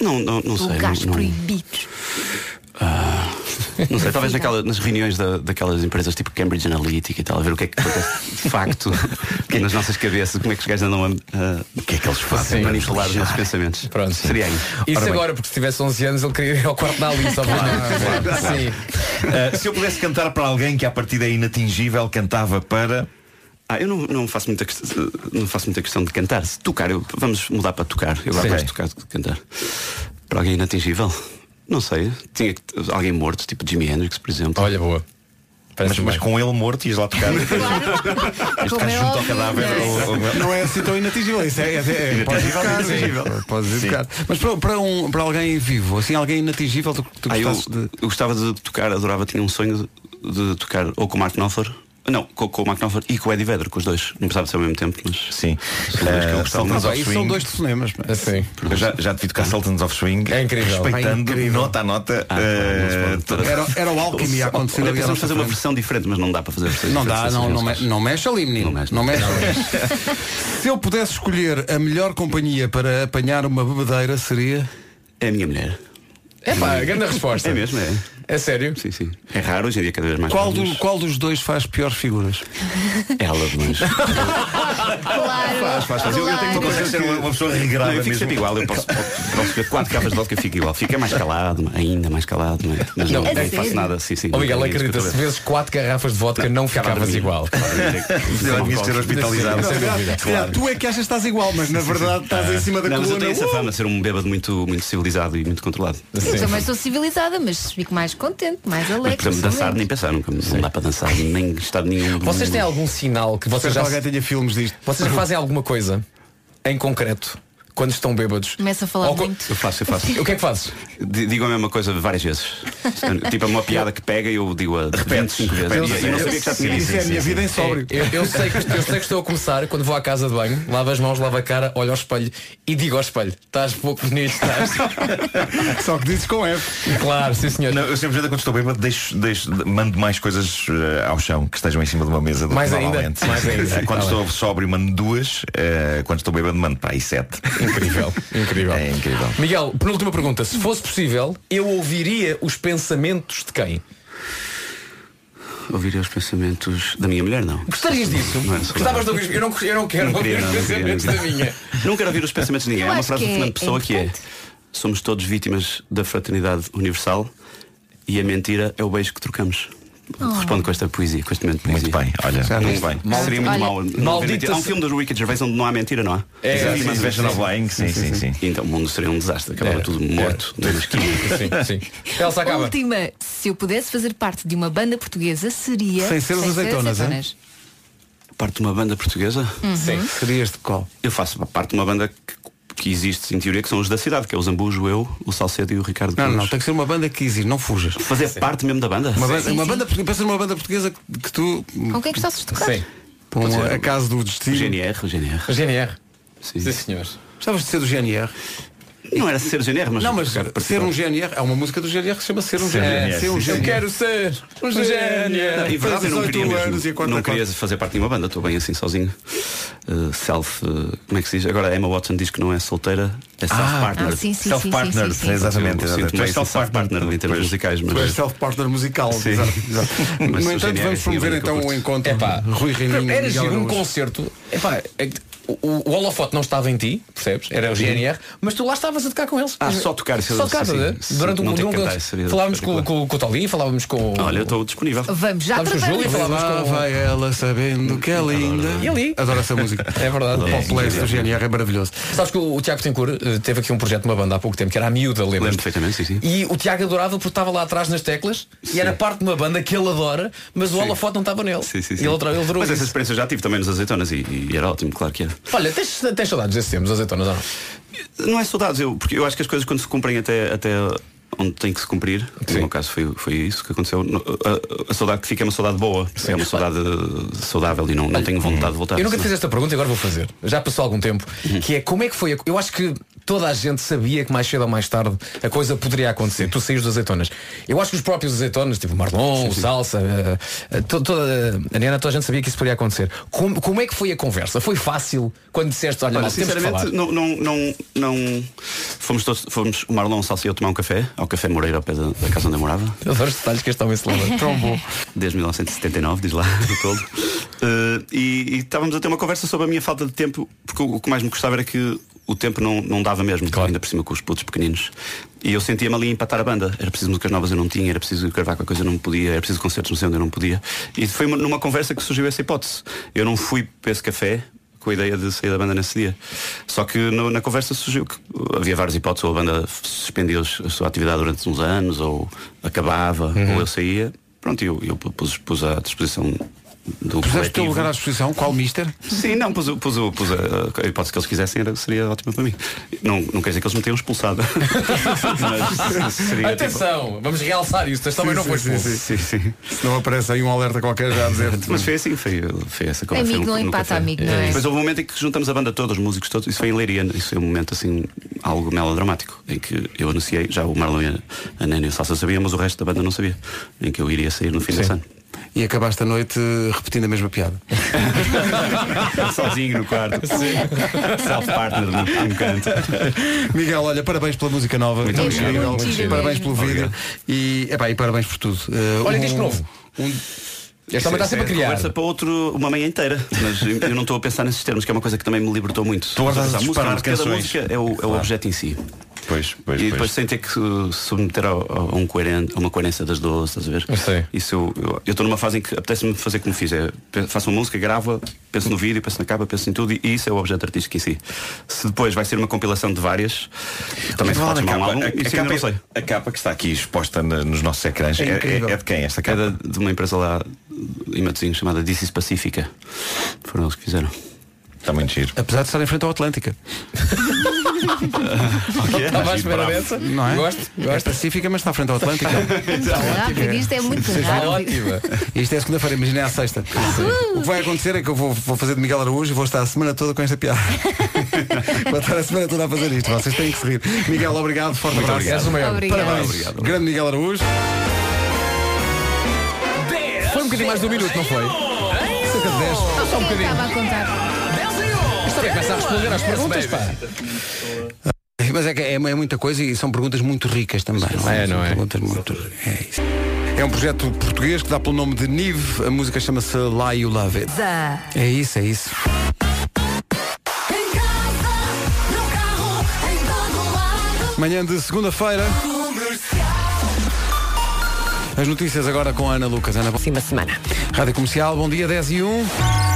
Não, não, não sei. Lugares não, proibidos. não sei, talvez naquela, nas reuniões da- daquelas empresas tipo Cambridge Analytica e tal, a ver o que é que acontece de facto [laughs] nas nossas cabeças, como é que os gajos andam a, a, O que é que eles fazem? a manipular os nossos pensamentos. Pronto. Seria aí. Isso Ora bem. agora, porque se tivesse 11 anos ele queria ir ao quarto da Alice, obviamente. Sim. Ah, se eu pudesse cantar para alguém que à partida é inatingível, cantava para. Ah, eu não, não, faço muita questão, não faço muita questão de cantar. Se tocar, eu, vamos mudar para tocar. Eu agora gosto de tocar, de cantar. Para alguém inatingível? Não sei. Tinha que- alguém morto, tipo Jimi Hendrix, por exemplo. Olha, boa. Mas, mas com ele morto ias lá tocar. Tocar é [laughs] junto ao cadáver. não é? ou- ou- Não é assim tão inatingível. Isso é, é, é, pode tocar. inatingível. Pode tocar. Mas para, para, um, para alguém vivo, assim, alguém inatingível, tu, tu Ah, eu, de. eu gostava de tocar, adorava, tinha um sonho de, de tocar ou com o Mark Knopfler Não, com, com o Mark Knopfler e com o Eddie Vedder, com os dois. Não precisava ser ao mesmo tempo, mas. Sim. São dois que eu Eh, Sultans muito. of Isso são Swing. dois telefonemas. pá. Assim. Eu já, já te vi tocar Sultans of Swing. É incrível. Respeitando É incrível. nota a nota. Ah, eh, não toda- Era, era o Alchemy a acontecer ali pensamos fazer uma frente. versão diferente, mas não dá para fazer versões Não dá, não, não, não mexe ali, menino. Não mexe. Não mexe. [laughs] Se eu pudesse escolher a melhor companhia para apanhar uma bebedeira seria. É a minha mulher. É pá, grande resposta. É mesmo, é. É sério? Sim, sim. É raro hoje em dia cada vez mais. Qual, do- mas qual dos dois faz piores figuras? [laughs] Ela de longe. Claro. Faz, faz, faz. Eu, eu tenho uma coisa consegues ser uma, uma pessoa Não, regrada eu fico mesmo. sempre igual, eu posso, posso, posso ver quatro capas de vodka eu fico igual. Fica mais calado, ainda mais calado, não é? Mas não, Não, não é faço nada, sim, sim. Ó Miguel, Não tenho acredita, se vezes quatro garrafas de vodka não ficavas igual. Devias ser hospitalizado. Tu é que achas que estás igual, mas na verdade estás em cima da Não, mas eu coluna. tenho essa Uh! fama de ser um bêbado muito, muito civilizado e muito controlado. Eu também sou civilizada, mas fico mais contente, mais Mas, alegre. por exemplo, dançar nem pensar, nunca não dá para dançar, nem estar nenhum. Vocês têm algum sinal que vocês Espero que já alguém tenha filmes disto. vocês fazem alguma coisa em concreto quando estão bêbados? Começa a falar Ou muito. Eu faço, eu faço. O que é que fazes? Digo a mesma coisa várias vezes. tipo, é uma piada que pega e eu digo a 25 vezes. repetes. E eu não sabia que já tinha Isso é a minha vida em sóbrio. Eu, eu sei que, eu sei que estou a começar quando vou à casa de banho, lavo as mãos, lavo a cara, olho ao espelho e digo ao espelho, estás pouco bonito, estás. [laughs] Só que dizes com F. claro, sim senhor. Não, eu sempre quando estou bêbado deixo, deixo, mando mais coisas eh, ao chão que estejam em cima de uma mesa do que Mais ainda? normalmente. Mais ainda. Quando Tá estou sóbrio mando duas, eh, quando estou bêbado mando para aí sete. Incrível, incrível. É incrível. Miguel, penúltima pergunta. Se fosse possível, eu ouviria os pensamentos de quem? Ouvir os pensamentos da minha mulher, não. Gostarias disso? Não é saudável. Gostavas de ouvir? Eu não, eu não quero Não ouvir queria, os não, não queria, pensamentos não da minha. Não quero ouvir os pensamentos de ninguém. Eu Há uma acho frase que do é- Fernando Pessoa é que é. Somos todos vítimas da fraternidade universal e a mentira é o beijo que trocamos. Respondo com esta poesia, com este momento de poesia. Muito bem, olha, Já muito bem. Seria muito Olha, haver maldita. Há um se- filme do Ricky Gervais onde não há mentira, não há? É, Sim, sim, sim. of Lying, sim, sim, sim. Então o mundo seria um desastre. Acabava Era, tudo morto. numa esquina. Sim, sim. [laughs] Elsa acaba. Última, se eu pudesse fazer parte de uma banda portuguesa, seria. Sem ser os azeitonas, hein? Parte de uma banda portuguesa? Sim. Serias de qual? Eu faço parte de uma banda que, que existe em teoria que são os da cidade, que é o Zambujo, eu, o Salcedo e o Ricardo Não, Cruz. não, tem que ser uma banda que existe, não fujas. Fazer parte mesmo da banda? Uma banda, Sim, uma sim. banda portuguesa, pensa numa banda portuguesa que, que tu, Com quem gostasses de tocar? Sim. com a acaso do O destino, GNR, o GNR. A GNR. Sim. Sim, senhor. gostavas de ser do GNR? Não era ser GNR, mas. Não, mas ser um GNR, é uma música do GNR que se chama Ser um Ser GNR. Ser um GNR. Eu quero ser um Não, GNR. em verdade, eu não 18 queria, mesmo, e não queria classe. fazer parte de uma banda, estou bem assim sozinho. Uh, self, uh, como é que se diz? Agora Emma Watson diz que não é solteira, é self-partner. Ah, sim, sim, sim, Self-partner, sim, sim, sim. exatamente. Tu és self-partner em termos musicais, mas. Tu és self-partner musical. Sim. Exato, exato. [laughs] Mas No entanto, GNR vamos promover é o então o encontro Epá, Rui Reininho. Era um concerto. Epá, é o, o holofote não estava em ti, percebes? Era o GNR, mas tu lá estavas a tocar com eles. Ah, só tocar, Só tocar, sim, estás a ver? sim. Durante um, um- cantar, seria falávamos com, com, com o Tolí, falávamos com. Olha, eu estou disponível. Vamos já Falávamos com o tratar Júlio, falávamos Lá com. vai ela sabendo que é linda. E ali? Adoro essa música. [laughs] É verdade. O Pop Place do GNR é maravilhoso. Sabes que o, o Tiago Tencourt eh, teve aqui um projeto de uma banda há pouco tempo que era a Miúda, lembras? Lembro perfeitamente, sim, sim. E o Tiago adorava porque estava lá atrás nas teclas e era parte de uma banda que ele adora, mas o holofote não estava nele. Sim, sim, E sim. ele, adorou- ele adorou Mas essa experiência eu já tive também nos azeitonas e, e era ótimo, claro que era. Olha, tens, tens saudades desses tempos, azeitonas ou não? Não é saudades, eu, porque eu acho que as coisas quando se cumprem até, até onde tem que se cumprir, Sim. no meu caso foi, foi isso que aconteceu. A, a saudade que fica é uma saudade boa, é uma saudade eh, saudável e não, não tenho vontade de voltar. Eu nunca te fiz esta pergunta e agora vou fazer. Já passou algum tempo. Que é como é que foi? a- Eu acho que toda a gente sabia que mais cedo ou mais tarde a coisa poderia acontecer. Tu saís dos azeitonas. Eu acho que os próprios azeitonas, tipo o Marlon, o Salsa, eh, to- toda a Nena, toda a gente sabia que isso poderia acontecer. Como, como é que foi a conversa? Foi fácil quando disseste, olha, Olha, falar. sinceramente, não, não, não, não fomos todos, fomos o Marlon, o Salsa e eu tomar um café, ao Café Moreira, ao pé da, da casa onde eu morava. Eu [laughs] adoro os detalhes que este homem se lembra. [laughs] Tão bom. desde 1979, diz lá, [laughs] do todo. Eh, e, e estávamos a ter uma conversa sobre a minha falta de tempo, porque o, o que mais me gostava era que o tempo não, não dava mesmo, ainda por cima com os putos pequeninos. E eu sentia-me ali empatar a banda. Era preciso músicas novas, eu não tinha, era preciso gravar com a coisa, eu não podia, era preciso concertos no centro, eu não podia. E foi uma- numa conversa que surgiu essa hipótese. Eu não fui para esse café com a ideia de sair da banda nesse dia. Só que no- na conversa surgiu que havia várias hipóteses, ou a banda suspendia a sua atividade durante uns anos, ou acabava, ou eu saía. Pronto, eu, eu pus, pus à disposição do Puseste o teu lugar à disposição, qual mister? Sim, não, pus, o- pus, o- pus a, a hipótese que eles quisessem era, seria ótimo para mim. Não, não quer dizer que eles me tenham expulsado. [laughs] Mas seria tipo- Atenção, vamos realçar isso. Também não foi expulso. Sim, sim. Se não aparece aí um alerta qualquer já a dizer Mas foi assim, foi, foi essa conversa. Amigo não empata amigo, não é? Depois houve um momento em que juntamos a banda toda, os músicos todos, isso foi em Leiria, isso foi um momento assim, algo melodramático, em que eu anunciei, já o Marlon, e a- Nena e o Salsa sabiam, mas o resto da banda não sabia, em que eu iria sair no fim desse ano. E acabaste a noite repetindo a mesma piada. [laughs] Sozinho no quarto. Self-partner num, canto. Miguel, olha, parabéns pela música nova. Muito obrigado. Muito parabéns pelo vídeo. E, epá, e parabéns por tudo. Eh, Olha um- isto novo. Este homem está sempre a criar. Conversa para outro uma manhã inteira. Mas eu não estou a pensar nesses termos, que é uma coisa que também me libertou muito. Estou a a música, cada música é o, é o Claro. objeto em si. Pois, pois, e depois pois. sem ter que su- submeter ao- a, um coeren- a uma coerência das duas, estás a ver? Eu sei. Isso eu- estou numa fase em que apetece-me fazer como fiz. É, faço uma música, gravo, penso no vídeo, penso na capa, penso em tudo e, e isso é o objeto artístico em si. Se depois vai ser uma compilação de várias, também se pode chamar um capa, álbum, a, a capa, não sei. a capa que está aqui exposta na- nos nossos ecrãs É é, é- é de quem esta É capa? da- de uma empresa lá em Matosinhos chamada is Pacífica. Foram eles que fizeram. Está muito giro. Apesar de estar em frente ao Atlântica. Estava à espera dessa. Não é? Gosto, É pacífica, mas está à frente ao Atlântico. [laughs] Rápido, isto é muito rápido. Isto é segunda-feira, imagina é à sexta. O que vai acontecer é que eu vou, vou fazer de Miguel Araújo e vou estar a semana toda com esta piada. [laughs] vou estar a semana toda a fazer isto. Vocês têm que se rir. Miguel, obrigado. Forte abraço. És o maior. Obrigado. Parabéns. Grande Miguel Araújo. Foi um bocadinho mais de um minuto, não foi? Cerca de 10. Só um bocadinho. estava a contar? Também começa a responder às perguntas, pá. Mas é que é, é muita coisa e são perguntas muito ricas também. Não é, É, não é? Perguntas muito... é, isso. é um projeto português que dá pelo nome de Nive. A música chama-se Lie You Love It. É isso, é isso. Manhã de segunda-feira. As notícias agora com a Ana Lucas. Ana, Próxima semana. Rádio Comercial, bom dia, 10 e 1.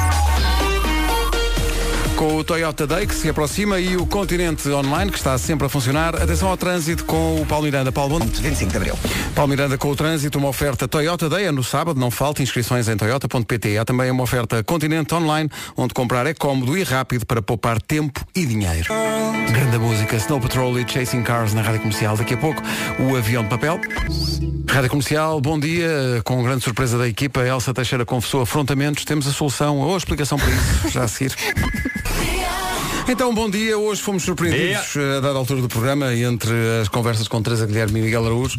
Com o Toyota Day que se aproxima e o Continente Online que está sempre a funcionar. Atenção ao trânsito com o Paulo Miranda. Paulo, bom 25 de Abril. Paulo Miranda com o trânsito, uma oferta Toyota Day é no sábado, não falta inscrições em toyota.pt. Há também uma oferta Continente Online, onde comprar é cómodo e rápido para poupar tempo e dinheiro. Grande música, Snow Patrol e Chasing Cars na Rádio Comercial. Daqui a pouco, o avião de papel. Rádio Comercial, bom dia. Com grande surpresa da equipa, Elsa Teixeira confessou afrontamentos. Temos a solução ou a explicação para isso, já a seguir. [laughs] Então, bom dia. Hoje fomos surpreendidos eh, a dada altura do programa, entre as conversas com Teresa Guilherme e Miguel Araújo,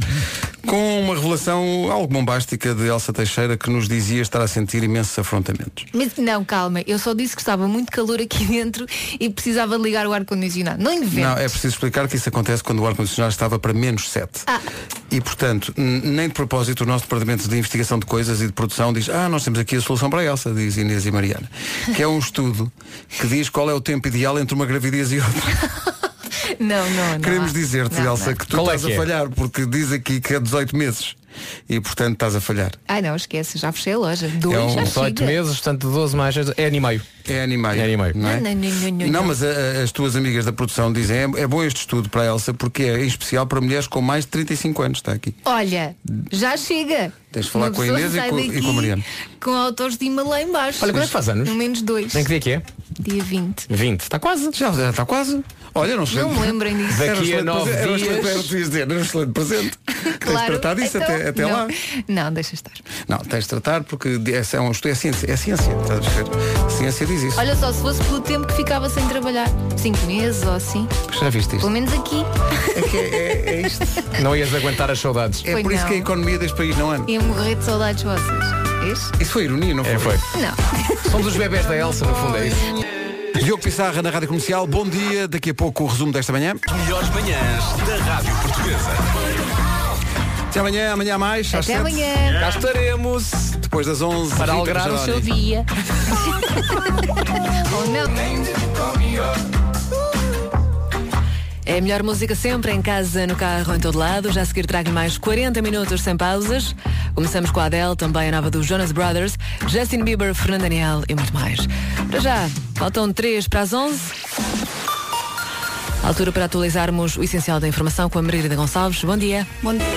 com uma revelação algo bombástica de Elsa Teixeira que nos dizia estar a sentir imensos afrontamentos. Mas não, calma, eu só disse que estava muito calor aqui [laughs] dentro e precisava ligar o ar-condicionado. Não invento. Não, é preciso explicar que isso acontece quando o ar-condicionado estava para menos 7. Ah. E, portanto, nem de propósito, o nosso departamento de investigação de coisas e de produção diz ah, nós temos aqui a solução para a Elsa, diz Inês e Mariana. Que é um estudo que diz qual é o tempo ideal entre uma gravidez e outra. [laughs] Não, não, não. Queremos dizer-te, Não, Elsa, não. que tu Qual é estás que a é? falhar, porque diz aqui que é 18 meses. E, portanto, estás a falhar. Ai não, esquece, já fechei a loja. Dois, É um já 18 chega. meses, portanto 12 mais é ano e meio. É ano e meio. É ano e meio. Não, é? Não, não, não, não, mas a- a- as tuas amigas da produção dizem é, é bom este estudo para a Elsa porque é em especial para mulheres com mais de 35 anos, está aqui. Olha, já chega. Tens de falar com a Inês e com- e com a Mariana. Com autoestima lá em baixo. Olha, quando é que faz anos? No menos dois. Nem que dia que é? Dia 20. 20. Está quase. Já, está quase. Olha, não Não me lembrem disso. Daqui a nove presente- era um excelente- dias. dizer, era um excelente presente. Tens de Claro. tratar disso Então, até, até não. lá. Não, deixa estar. Não, tens de tratar porque esse é um estudo, é ciência, é ciência, estás a perceber? Ciência diz isso. Olha só, se fosse pelo tempo que ficava sem trabalhar, cinco meses ou assim, Já viste isto? pelo menos aqui, É, que é, é, é isto. [laughs] Não ias aguentar as saudades. É Pois por isso não. que a economia deste país não anda. Morrer de saudades vossas. Vês? Isso foi ironia, não foi? É, foi. Não. [laughs] Somos os bebés da Elsa, no fundo é isso. Diogo Pissarra na Rádio Comercial, bom dia. Daqui a pouco o resumo desta manhã. Melhores manhãs da Rádio Portuguesa. Até amanhã, amanhã mais. às Até sete. amanhã. Cá estaremos. Depois das 11. Para alegrar o seu Chovia. [laughs] [laughs] oh não. É a melhor música sempre, em casa, no carro, em todo lado. Já a seguir trago mais 40 minutos sem pausas. Começamos com a Adele, também a nova dos Jonas Brothers, Justin Bieber, Fernando Daniel e muito mais. Para já, faltam 3 para as 11. Altura para atualizarmos o essencial da informação com a Margarida Gonçalves. Bom dia. Bom dia.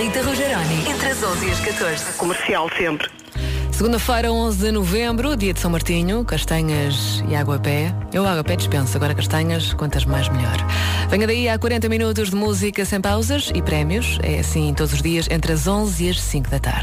Rita Rogeroni, entre as 11 e as 14. Comercial sempre. Segunda-feira, 11 de novembro, dia de São Martinho, castanhas e água a pé. Eu água a pé dispenso, agora castanhas, quantas mais melhor. Venha daí a 40 minutos de música sem pausas e prémios. É assim todos os dias entre as 11 e as 5 da tarde.